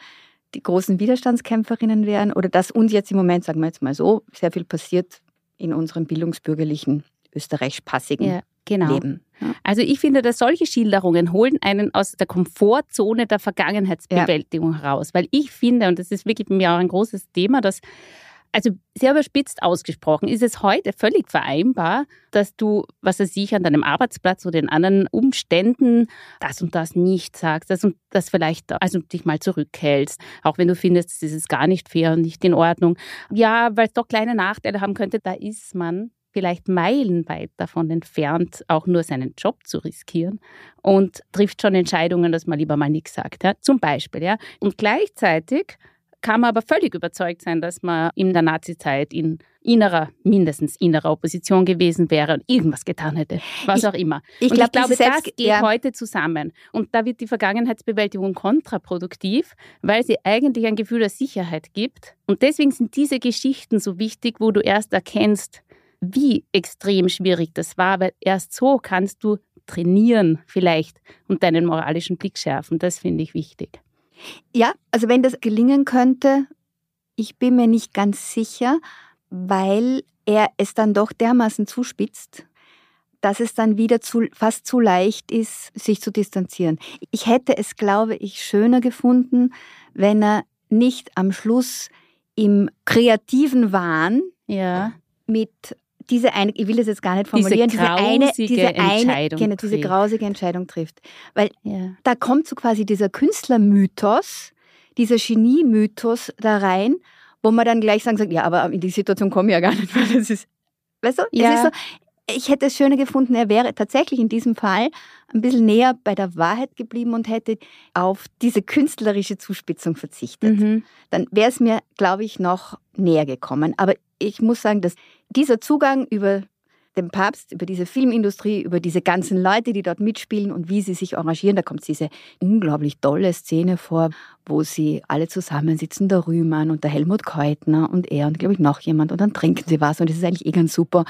die großen Widerstandskämpferinnen wären oder dass uns jetzt im Moment, sagen wir jetzt mal so, sehr viel passiert in unserem bildungsbürgerlichen, österreichisch-passigen Ja, genau. Leben. Also ich finde, dass solche Schilderungen holen einen aus der Komfortzone der Vergangenheitsbewältigung heraus. Weil ich finde, und das ist wirklich für mich auch ein großes Thema, dass, also sehr überspitzt ausgesprochen, ist es heute völlig vereinbar, dass du, was weiß ich, an deinem Arbeitsplatz oder in anderen Umständen das und das nicht sagst, das und das vielleicht, also dich mal zurückhältst, auch wenn du findest, das ist gar nicht fair und nicht in Ordnung. Ja, weil es doch kleine Nachteile haben könnte, da ist man vielleicht meilenweit davon entfernt, auch nur seinen Job zu riskieren und trifft schon Entscheidungen, dass man lieber mal nichts sagt. Ja? Zum Beispiel. Ja? Und gleichzeitig kann man aber völlig überzeugt sein, dass man in der Nazizeit in innerer, mindestens innerer Opposition gewesen wäre und irgendwas getan hätte, was Ich- auch immer. Ich, und glaub, ich glaube, diese das Selbst- geht ja. heute zusammen. Und da wird die Vergangenheitsbewältigung kontraproduktiv, weil sie eigentlich ein Gefühl der Sicherheit gibt. Und deswegen sind diese Geschichten so wichtig, wo du erst erkennst, wie extrem schwierig das war, weil erst so kannst du trainieren vielleicht und deinen moralischen Blick schärfen. Das finde ich wichtig. Ja, also wenn das gelingen könnte, ich bin mir nicht ganz sicher, weil er es dann doch dermaßen zuspitzt, dass es dann wieder zu, fast zu leicht ist, sich zu distanzieren. Ich hätte es, glaube ich, schöner gefunden, wenn er nicht am Schluss im kreativen Wahn Ja. mit diese eine, ich will das jetzt gar nicht formulieren, diese, eine, grausige diese eine, Entscheidung genau, diese trifft. grausige Entscheidung trifft. ja. Da kommt so quasi dieser Künstlermythos, dieser Genie-Mythos da rein, wo man dann gleich sagen sagt, ja, aber in die Situation komme ich ja gar nicht, weil das ist, weißt du, Ja. es ist so, ich hätte es schöner gefunden, er wäre tatsächlich in diesem Fall ein bisschen näher bei der Wahrheit geblieben und hätte auf diese künstlerische Zuspitzung verzichtet Mhm. dann wäre es mir, glaube ich, noch näher gekommen. Aber ich muss sagen, dass dieser Zugang über den Papst, über diese Filmindustrie, über diese ganzen Leute, die dort mitspielen und wie sie sich arrangieren, da kommt diese unglaublich tolle Szene vor, wo sie alle zusammensitzen, der Rühmann und der Helmut Keutner und er und, glaube ich, noch jemand und dann trinken sie was und das ist eigentlich eh ganz super.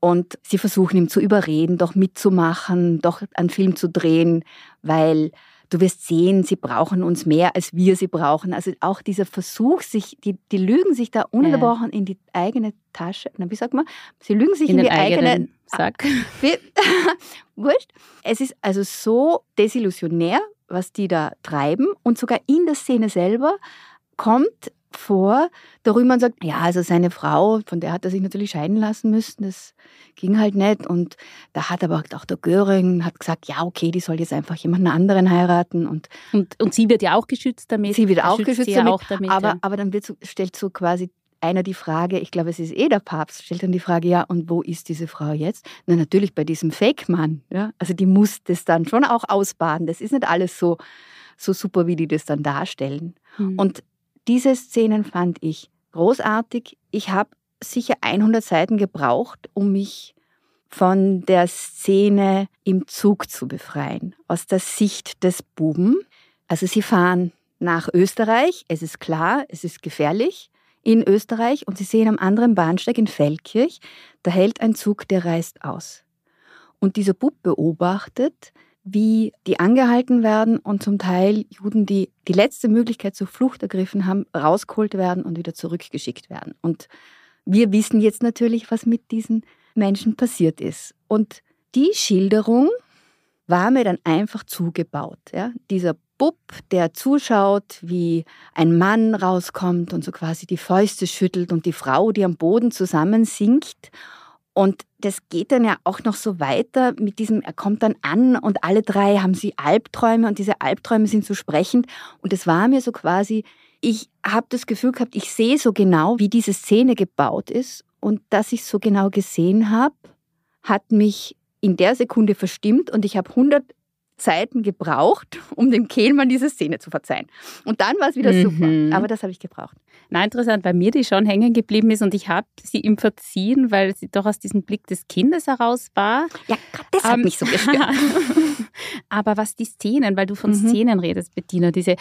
Und sie versuchen ihm zu überreden, doch mitzumachen, doch einen Film zu drehen, weil du wirst sehen, sie brauchen uns mehr, als wir sie brauchen. Also auch dieser Versuch, sich, die, die lügen sich da ununterbrochen in die eigene Tasche. Na, wie sagt man? Sie lügen sich in, In die den eigene eigenen Sack. Wurscht. Es ist also so desillusionär, was die da treiben. Und sogar in der Szene selber kommt vor, der Rühmann sagt, ja, also seine Frau, von der hat er sich natürlich scheiden lassen müssen, das ging halt nicht. Und da hat aber auch der Göring hat gesagt, ja, okay, die soll jetzt einfach jemanden anderen heiraten. Und Und, und sie wird ja auch geschützt damit. Sie wird auch schützt geschützt damit, Auch damit aber, ja. aber dann wird stellt so quasi einer die Frage, ich glaube, es ist eh der Papst, stellt dann die Frage, ja, und wo ist diese Frau jetzt? Na, natürlich bei diesem Fake-Mann. Ja? Also die muss das dann schon auch ausbaden. Das ist nicht alles so, so super, wie die das dann darstellen. Mhm. Und diese Szenen fand ich großartig. Ich habe sicher 100 Seiten gebraucht, um mich von der Szene im Zug zu befreien, aus der Sicht des Buben. Also sie fahren nach Österreich, es ist klar, es ist gefährlich in Österreich und sie sehen am anderen Bahnsteig in Feldkirch, da hält ein Zug, der reist aus. Und dieser Bub beobachtet, wie die angehalten werden und zum Teil Juden, die die letzte Möglichkeit zur Flucht ergriffen haben, rausgeholt werden und wieder zurückgeschickt werden. Und wir wissen jetzt natürlich, was mit diesen Menschen passiert ist. Und die Schilderung war mir dann einfach zugebaut. Ja? Dieser Bub, der zuschaut, wie ein Mann rauskommt und so quasi die Fäuste schüttelt und die Frau, die am Boden zusammensinkt. Und das geht dann ja auch noch so weiter mit diesem, er kommt dann an und alle drei haben sie Albträume und diese Albträume sind so sprechend. Und es war mir so quasi, ich habe das Gefühl gehabt, ich sehe so genau, wie diese Szene gebaut ist und dass ich so genau gesehen habe, hat mich in der Sekunde verstimmt und ich habe 100 Seiten gebraucht, um dem Kehlmann diese Szene zu verzeihen. Und dann war es wieder mhm. super. Aber das habe ich gebraucht. Na, interessant, weil mir die schon hängen geblieben ist und ich habe sie ihm verziehen, weil sie doch aus diesem Blick des Kindes heraus war. Ja, das hat ähm, mich so gestört. Aber was die Szenen, weil du von mhm. Szenen redest, Bettina, diese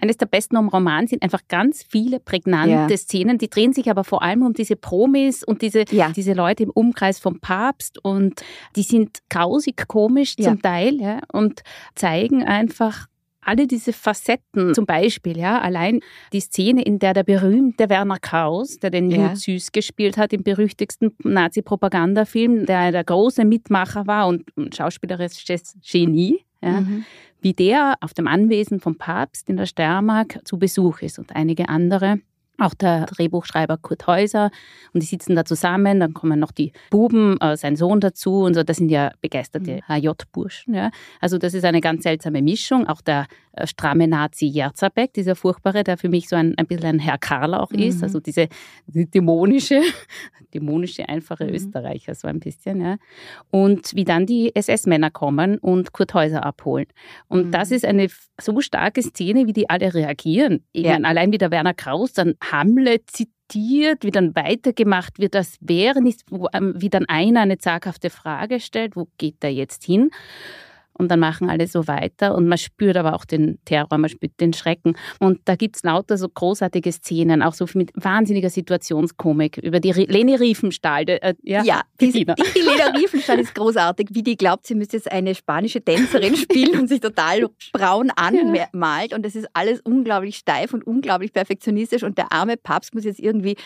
eines der besten am Roman sind einfach ganz viele prägnante ja. Szenen. Die drehen sich aber vor allem um diese Promis und diese, ja. diese Leute im Umkreis vom Papst und die sind grausig komisch ja. zum Teil ja, und zeigen einfach alle diese Facetten, zum Beispiel, ja, allein die Szene, in der der berühmte Werner Kraus, der den ja. Jude Süß gespielt hat, im berüchtigsten Nazi-Propagandafilm, der der große Mitmacher war und schauspielerisches Genie, ja, mhm wie der auf dem Anwesen vom Papst in der Steiermark zu Besuch ist und einige andere auch der Drehbuchschreiber Kurt Häuser und die sitzen da zusammen, dann kommen noch die Buben, äh, sein Sohn dazu und so, das sind ja begeisterte HJ-Burschen. Ja. Also das ist eine ganz seltsame Mischung. Auch der stramme Nazi Jerzabek, dieser furchtbare, der für mich so ein, ein bisschen ein Herr Karl auch ist, mhm. also diese die dämonische, dämonische, einfache mhm. Österreicher so ein bisschen. Ja. Und wie dann die SS-Männer kommen und Kurt Häuser abholen. Und mhm. das ist eine so starke Szene, wie die alle reagieren. Ja. meine, allein wie der Werner Kraus dann Hamlet zitiert, wie dann weitergemacht wird, als wäre nichts, ähm, wie dann einer eine zaghafte Frage stellt, wo geht der jetzt hin? Und dann machen alle so weiter und man spürt aber auch den Terror, man spürt den Schrecken. Und da gibt es lauter so großartige Szenen, auch so mit wahnsinniger Situationskomik über die Leni Riefenstahl. Äh, ja, ja die, die, die Leni Riefenstahl ist großartig, wie die glaubt, sie müsste jetzt eine spanische Tänzerin spielen und sich total braun anmalt. Und das ist alles unglaublich steif und unglaublich perfektionistisch. Und der arme Papst muss jetzt irgendwie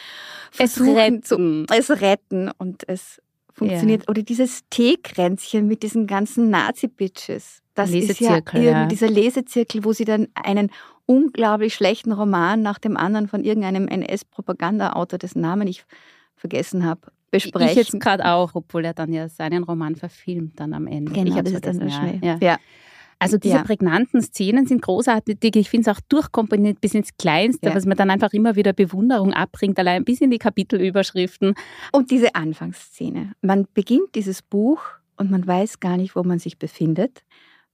versuchen, es retten. Zu, es retten. Und es funktioniert. Ja. Oder dieses Teekränzchen mit diesen ganzen Nazi-Bitches. Das ist ja, ja dieser Lesezirkel, wo sie dann einen unglaublich schlechten Roman nach dem anderen von irgendeinem NS-Propagandaautor, dessen Namen ich vergessen habe, besprechen. Ich jetzt gerade auch, obwohl er dann ja seinen Roman verfilmt dann am Ende. Genau, ich das ist dann ja. ja. ja. Also diese ja. prägnanten Szenen sind großartig. Ich finde es auch durchkomponiert bis ins Kleinste, ja. was mir dann einfach immer wieder Bewunderung abbringt, allein bis in die Kapitelüberschriften. Und diese Anfangsszene. Man beginnt dieses Buch und man weiß gar nicht, wo man sich befindet,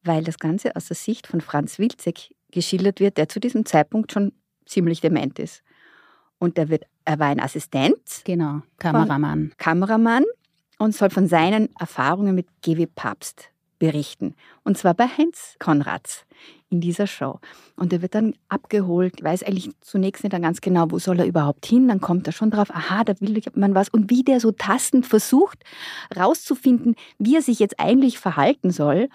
weil das Ganze aus der Sicht von Franz Wilczek geschildert wird, der zu diesem Zeitpunkt schon ziemlich dement ist. Und der wird, er war ein Assistent. Genau, Kameramann. Kameramann und soll von seinen Erfahrungen mit GW Papst berichten. Und zwar bei Heinz Konrads in dieser Show. Und er wird dann abgeholt, weiß eigentlich zunächst nicht ganz genau, wo soll er überhaupt hin. Dann kommt er schon drauf, aha, da will man was. Und wie der so tastend versucht, rauszufinden, wie er sich jetzt eigentlich verhalten soll.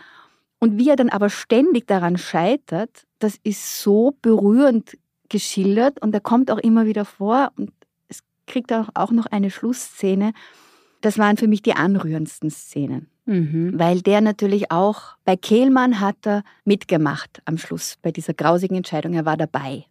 Und wie er dann aber ständig daran scheitert, das ist so berührend geschildert. Und er kommt auch immer wieder vor. Und es kriegt auch noch eine Schlussszene. Das waren für mich die anrührendsten Szenen. Mhm. Weil der natürlich auch, bei Kehlmann hat er mitgemacht am Schluss, bei dieser grausigen Entscheidung, er war dabei.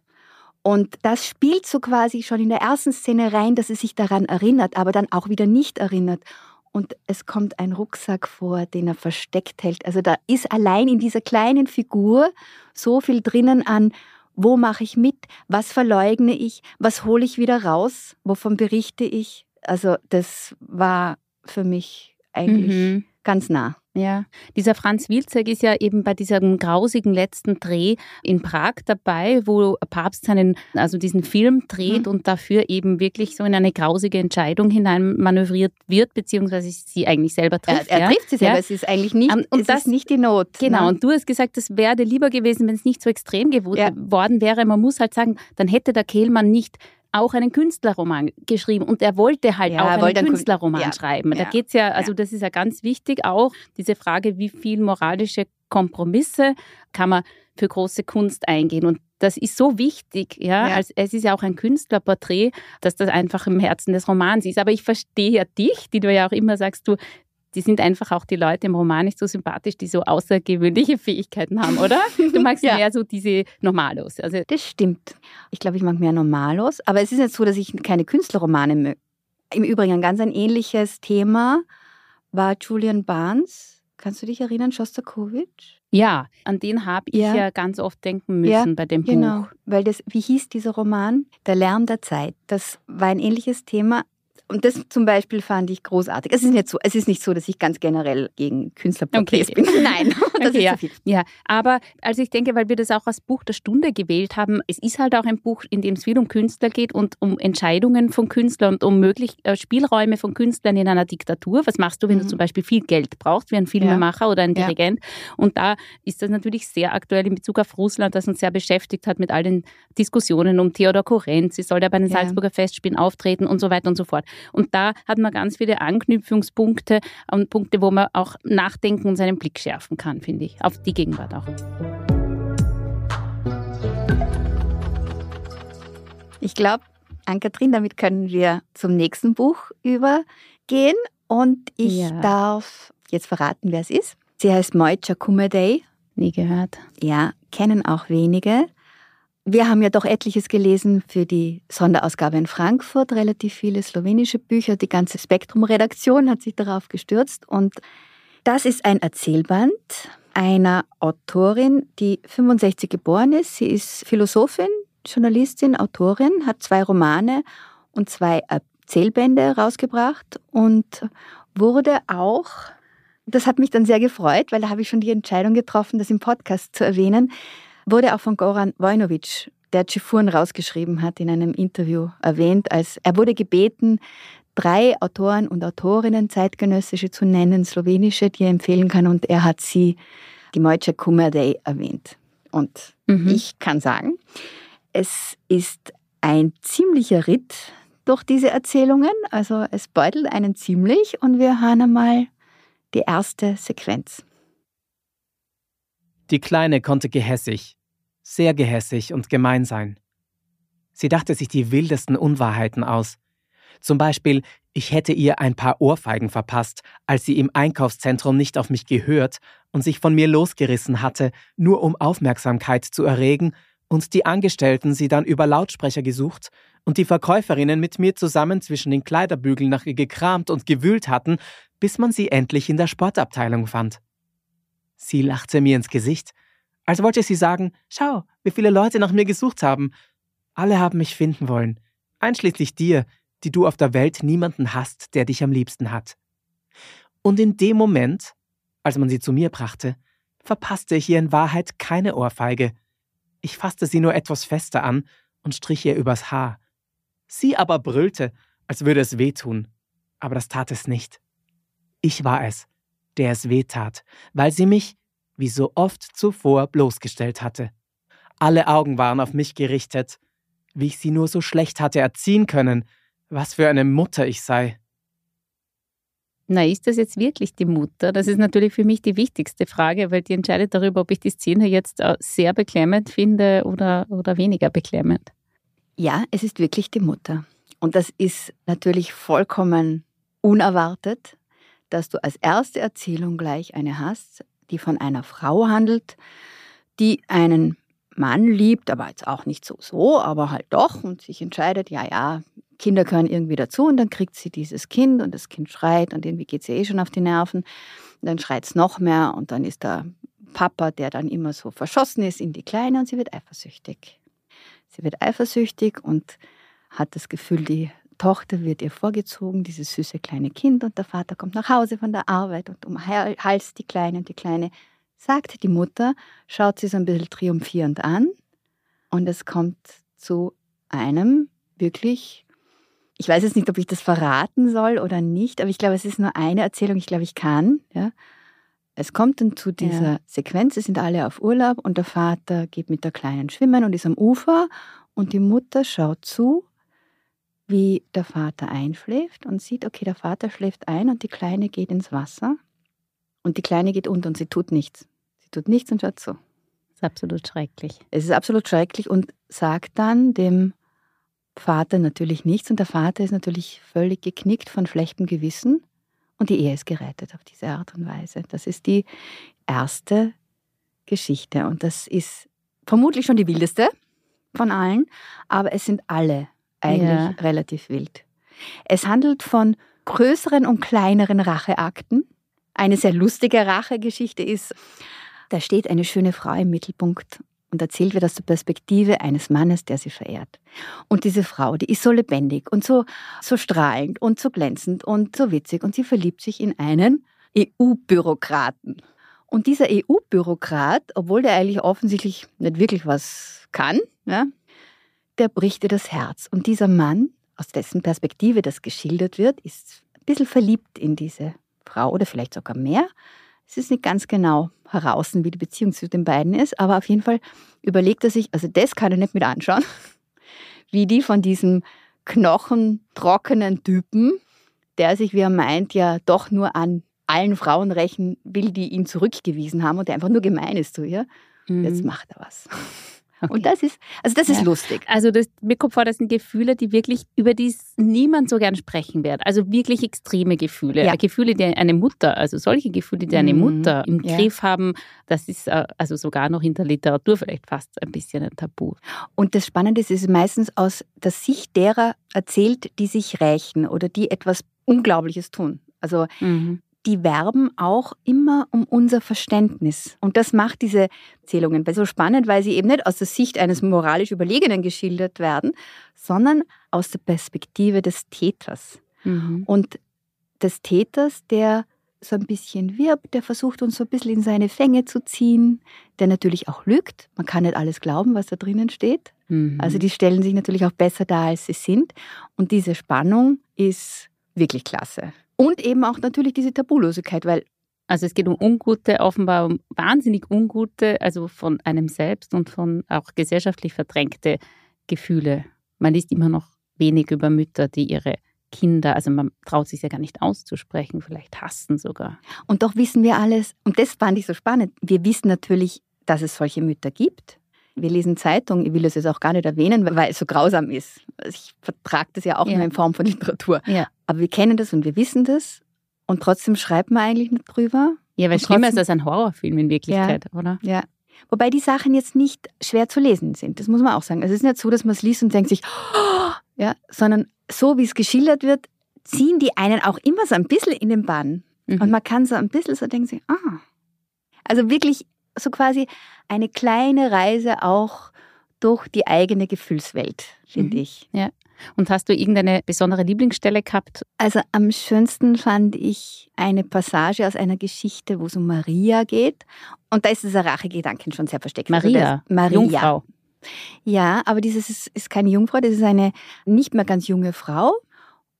Und das spielt so quasi schon in der ersten Szene rein, dass er sich daran erinnert, aber dann auch wieder nicht erinnert. Und es kommt ein Rucksack vor, den er versteckt hält. Also da ist allein in dieser kleinen Figur so viel drinnen an, wo mache ich mit, was verleugne ich, was hole ich wieder raus, wovon berichte ich. Also das war für mich eigentlich mhm ganz nah. Ja, dieser Franz Wilczek ist ja eben bei diesem grausigen letzten Dreh in Prag dabei, wo Papst seinen, also diesen Film dreht mhm. und dafür eben wirklich so in eine grausige Entscheidung hinein manövriert wird, beziehungsweise sie eigentlich selber trifft. Er, er trifft sie selber, ja. es ist eigentlich nicht, um, und es das, ist nicht die Not. Genau, ne? und du hast gesagt, es wäre lieber gewesen, wenn es nicht so extrem geworden ja. wäre. Man muss halt sagen, dann hätte der Kehlmann nicht auch einen Künstlerroman geschrieben und er wollte halt ja, auch einen Künstlerroman ja, schreiben. Da geht es ja, also das ist ja ganz wichtig auch, diese Frage, wie viel moralische Kompromisse kann man für große Kunst eingehen. Und das ist so wichtig, ja, ja. Als, es ist ja auch ein Künstlerporträt, dass das einfach im Herzen des Romans ist. Aber ich verstehe ja dich, die du ja auch immer sagst, du die sind einfach auch die Leute im Roman nicht so sympathisch, die so außergewöhnliche Fähigkeiten haben, oder? Du magst ja. mehr so diese Normalos. Also das stimmt. Ich glaube, ich mag mehr Normalos. Aber es ist nicht so, dass ich keine Künstlerromane möge. Im Übrigen ein ganz ein ähnliches Thema war Julian Barnes. Kannst du dich erinnern, Shostakovich? Ja, an den habe ich ja. ja. ganz oft denken müssen ja, bei dem Buch. Genau, weil das, wie hieß dieser Roman? Der Lärm der Zeit. Das war ein ähnliches Thema. Und das zum Beispiel fand ich großartig. Es ist nicht so, es ist nicht so, dass ich ganz generell gegen Künstlerporträts okay. bin. Nein, das okay, ist ja. zu viel. Ja, aber also ich denke, weil wir das auch als Buch der Stunde gewählt haben, es ist halt auch ein Buch, in dem es viel um Künstler geht und um Entscheidungen von Künstlern und um möglich äh, Spielräume von Künstlern in einer Diktatur. Was machst du, wenn mhm. du zum Beispiel viel Geld brauchst, wie ein Filmemacher ja. oder ein Dirigent? Ja. Und da ist das natürlich sehr aktuell in Bezug auf Russland, das uns sehr beschäftigt hat mit all den Diskussionen um Theodor Korenz. Sie soll ja bei den Salzburger Festspielen auftreten und so weiter und so fort. Und da hat man ganz viele Anknüpfungspunkte und Punkte, wo man auch nachdenken und seinen Blick schärfen kann, finde ich, auf die Gegenwart auch. Ich glaube, Ann-Kathrin, damit können wir zum nächsten Buch übergehen. Und ich ja. darf jetzt verraten, wer es ist. Sie heißt Mojca Kumedey. Nie gehört. Ja, kennen auch wenige. Wir haben ja doch etliches gelesen für die Sonderausgabe in Frankfurt, relativ viele slowenische Bücher. Die ganze Spektrum-Redaktion hat sich darauf gestürzt. Und das ist ein Erzählband einer Autorin, die 65 geboren ist. Sie ist Philosophin, Journalistin, Autorin, hat zwei Romane und zwei Erzählbände rausgebracht und wurde auch, das hat mich dann sehr gefreut, weil da habe ich schon die Entscheidung getroffen, das im Podcast zu erwähnen, wurde auch von Goran Vojnovic, der Chifuren rausgeschrieben hat, in einem Interview erwähnt, als er wurde gebeten, drei Autoren und Autorinnen zeitgenössische zu nennen, slowenische, die er empfehlen kann, und er hat sie, die Mojca Kumerdej, erwähnt. Und mhm. ich kann sagen, es ist ein ziemlicher Ritt durch diese Erzählungen, also es beutelt einen ziemlich und wir hören einmal die erste Sequenz. Die Kleine konnte gehässig, sehr gehässig und gemein sein. Sie dachte sich die wildesten Unwahrheiten aus. Zum Beispiel, ich hätte ihr ein paar Ohrfeigen verpasst, als sie im Einkaufszentrum nicht auf mich gehört und sich von mir losgerissen hatte, nur um Aufmerksamkeit zu erregen, und die Angestellten sie dann über Lautsprecher gesucht und die Verkäuferinnen mit mir zusammen zwischen den Kleiderbügeln nach ihr gekramt und gewühlt hatten, bis man sie endlich in der Sportabteilung fand. Sie lachte mir ins Gesicht, als wollte sie sagen, schau, wie viele Leute nach mir gesucht haben. Alle haben mich finden wollen, einschließlich dir, die du auf der Welt niemanden hast, der dich am liebsten hat. Und in dem Moment, als man sie zu mir brachte, verpasste ich ihr in Wahrheit keine Ohrfeige. Ich fasste sie nur etwas fester an und strich ihr übers Haar. Sie aber brüllte, als würde es wehtun, aber das tat es nicht. Ich war es, der es weh tat, weil sie mich, wie so oft zuvor, bloßgestellt hatte. Alle Augen waren auf mich gerichtet, wie ich sie nur so schlecht hatte erziehen können, was für eine Mutter ich sei. Na, ist das jetzt wirklich die Mutter? Das ist natürlich für mich die wichtigste Frage, weil die entscheidet darüber, ob ich die Szene jetzt äh, sehr beklemmend finde oder, oder weniger beklemmend. Ja, es ist wirklich die Mutter. Und das ist natürlich vollkommen unerwartet dass du als erste Erzählung gleich eine hast, die von einer Frau handelt, die einen Mann liebt, aber jetzt auch nicht so so, aber halt doch und sich entscheidet, ja, ja, Kinder gehören irgendwie dazu und dann kriegt sie dieses Kind und das Kind schreit und irgendwie geht sie eh schon auf die Nerven. Und dann schreit es noch mehr und dann ist der Papa, der dann immer so verschossen ist in die Kleine und sie wird eifersüchtig. Sie wird eifersüchtig und hat das Gefühl, die Tochter wird ihr vorgezogen, dieses süße kleine Kind, und der Vater kommt nach Hause von der Arbeit und umhalst die Kleine und die Kleine sagt die Mutter, schaut sie so ein bisschen triumphierend an und es kommt zu einem wirklich, ich weiß jetzt nicht, ob ich das verraten soll oder nicht, aber ich glaube, es ist nur eine Erzählung, ich glaube, ich kann. Ja. Es kommt dann zu dieser ja. Sequenz, es sind alle auf Urlaub und der Vater geht mit der Kleinen schwimmen und ist am Ufer und die Mutter schaut zu, wie der Vater einschläft und sieht, okay, der Vater schläft ein und die Kleine geht ins Wasser und die Kleine geht unter und sie tut nichts. Sie tut nichts und schaut zu. Das ist absolut schrecklich. Es ist absolut schrecklich und sagt dann dem Vater natürlich nichts und der Vater ist natürlich völlig geknickt von schlechtem Gewissen und die Ehe ist gerettet auf diese Art und Weise. Das ist die erste Geschichte und das ist vermutlich schon die wildeste von allen, aber es sind alle eigentlich ja. relativ wild. Es handelt von größeren und kleineren Racheakten. Eine sehr lustige Rachegeschichte ist, da steht eine schöne Frau im Mittelpunkt und erzählt wird aus der Perspektive eines Mannes, der sie verehrt. Und diese Frau, die ist so lebendig und so, so strahlend und so glänzend und so witzig und sie verliebt sich in einen EU-Bürokraten. Und dieser EU-Bürokrat, obwohl der eigentlich offensichtlich nicht wirklich was kann, ja, der bricht ihr das Herz. Und dieser Mann, aus dessen Perspektive das geschildert wird, ist ein bisschen verliebt in diese Frau oder vielleicht sogar mehr. Es ist nicht ganz genau heraus, wie die Beziehung zu den beiden ist, aber auf jeden Fall überlegt er sich, also das kann er nicht mit anschauen, wie die von diesem knochentrockenen Typen, der sich, wie er meint, ja doch nur an allen Frauen rächen will, die ihn zurückgewiesen haben und der einfach nur gemein ist zu ihr. Mhm. Jetzt macht er was. Okay. Und das ist, also das ist ja. lustig. Also das, mir kommt vor, das sind Gefühle, die wirklich, über die niemand so gern sprechen wird. Also wirklich extreme Gefühle. Ja. Gefühle, die eine Mutter, also solche Gefühle, die eine mhm. Mutter im ja. Griff haben, das ist äh, also sogar noch in der Literatur vielleicht fast ein bisschen ein Tabu. Und das Spannende ist, es ist meistens aus der Sicht derer erzählt, die sich rächen oder die etwas Unglaubliches tun. Also mhm die werben auch immer um unser Verständnis. Und das macht diese Erzählungen so spannend, weil sie eben nicht aus der Sicht eines moralisch Überlegenen geschildert werden, sondern aus der Perspektive des Täters. Mhm. Und des Täters, der so ein bisschen wirbt, der versucht uns so ein bisschen in seine Fänge zu ziehen, der natürlich auch lügt. Man kann nicht alles glauben, was da drinnen steht. Mhm. Also die stellen sich natürlich auch besser dar, als sie sind. Und diese Spannung ist wirklich klasse. Und eben auch natürlich diese Tabulosigkeit, weil also es geht um ungute, offenbar um wahnsinnig ungute, also von einem selbst und von auch gesellschaftlich verdrängte Gefühle. Man liest immer noch wenig über Mütter, die ihre Kinder, also man traut sich ja gar nicht auszusprechen, vielleicht hassen sogar. Und doch wissen wir alles, und das fand ich so spannend, wir wissen natürlich, dass es solche Mütter gibt. Wir lesen Zeitungen, ich will das jetzt auch gar nicht erwähnen, weil es so grausam ist. Ich vertrage das ja auch ja. nur in Form von Literatur. Ja. Aber wir kennen das und wir wissen das und trotzdem schreibt man eigentlich nicht drüber. Ja, weil schlimmer ist als ein Horrorfilm in Wirklichkeit, ja, oder? Ja. Wobei die Sachen jetzt nicht schwer zu lesen sind, das muss man auch sagen. Also es ist nicht so, dass man es liest und denkt sich, oh, ja, sondern so wie es geschildert wird, ziehen die einen auch immer so ein bisschen in den Bann. Mhm. Und man kann so ein bisschen so denken, ah. Also wirklich so quasi eine kleine Reise auch durch die eigene Gefühlswelt, finde mhm. ich. Ja. Und hast du irgendeine besondere Lieblingsstelle gehabt? Also am schönsten fand ich eine Passage aus einer Geschichte, wo es um Maria geht. Und da ist dieser Rachegedanken schon sehr versteckt. Also Maria, also Maria. Jungfrau. Ja, aber dieses ist, ist keine Jungfrau, das ist eine nicht mehr ganz junge Frau,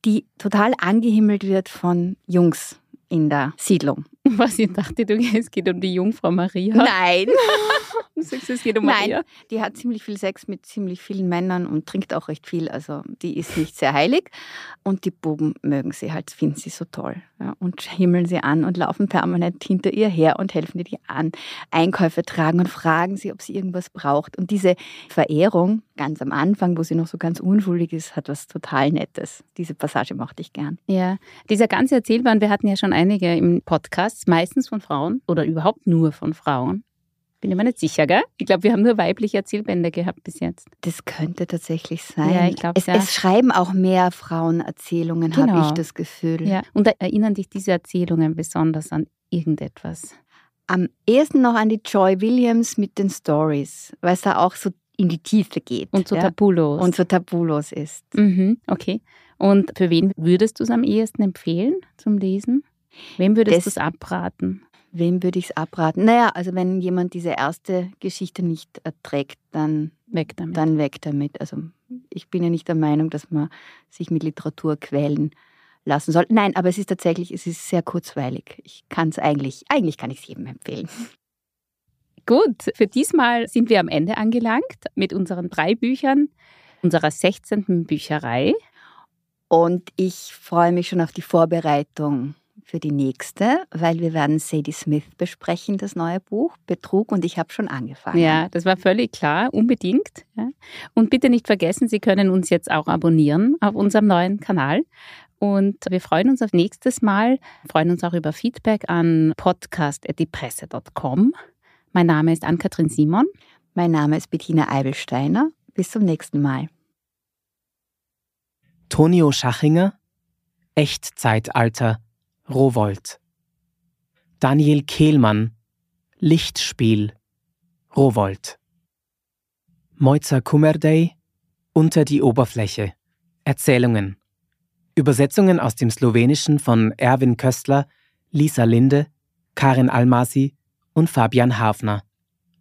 die total angehimmelt wird von Jungs in der Siedlung. Was ich dachte, du, es geht um die Jungfrau Maria. Nein. du sagst, es geht um Nein, Maria. Die hat ziemlich viel Sex mit ziemlich vielen Männern und trinkt auch recht viel. Also die ist nicht sehr heilig. Und die Buben mögen sie halt, finden sie so toll. Ja, und himmeln sie an und laufen permanent hinter ihr her und helfen ihr an, Einkäufe tragen und fragen sie, ob sie irgendwas braucht. Und diese Verehrung, ganz am Anfang, wo sie noch so ganz unschuldig ist, hat was total Nettes. Diese Passage mochte ich gern. Ja, dieser ganze Erzählband, wir hatten ja schon einige im Podcast, meistens von Frauen oder überhaupt nur von Frauen. Bin ich mir nicht sicher, gell? Ich glaube, wir haben nur weibliche Erzählbände gehabt bis jetzt. Das könnte tatsächlich sein. Ja, ich glaube es, ja. es schreiben auch mehr Frauen Erzählungen, genau. habe ich das Gefühl. Ja. Und erinnern dich diese Erzählungen besonders an irgendetwas? Am ehesten noch an die Joy Williams mit den Stories, weil es da auch so in die Tiefe geht. Und so ja? tabulos. Und so tabulos ist. Mhm, okay. Und für wen würdest du es am ehesten empfehlen zum Lesen? Wem würdest du es abraten? Wem würde ich es abraten? Naja, also wenn jemand diese erste Geschichte nicht erträgt, dann weg damit. Dann weg damit. Also ich bin ja nicht der Meinung, dass man sich mit Literatur quälen lassen soll. Nein, aber es ist tatsächlich, es ist sehr kurzweilig. Ich kann es eigentlich, eigentlich kann ich es jedem empfehlen. Gut, für diesmal sind wir am Ende angelangt mit unseren drei Büchern unserer 16. Bücherei. Und ich freue mich schon auf die Vorbereitung für die nächste, weil wir werden Sadie Smith besprechen, das neue Buch Betrug und ich habe schon angefangen. Ja, das war völlig klar, unbedingt. Ja. Und bitte nicht vergessen, Sie können uns jetzt auch abonnieren auf unserem neuen Kanal. Und wir freuen uns auf nächstes Mal, freuen uns auch über Feedback an podcast.diepresse.com. Mein Name ist Ann-Kathrin Simon. Mein Name ist Bettina Eibelsteiner. Bis zum nächsten Mal. Tonio Schachinger Echtzeitalter Rowold Daniel Kehlmann Lichtspiel Rowold Moizer Kummerdey Unter die Oberfläche Erzählungen Übersetzungen aus dem Slowenischen von Erwin Köstler, Lisa Linde, Karin Almasi und Fabian Hafner.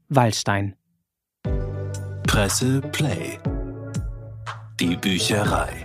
Wallstein. Presse Play. Die Bücherei.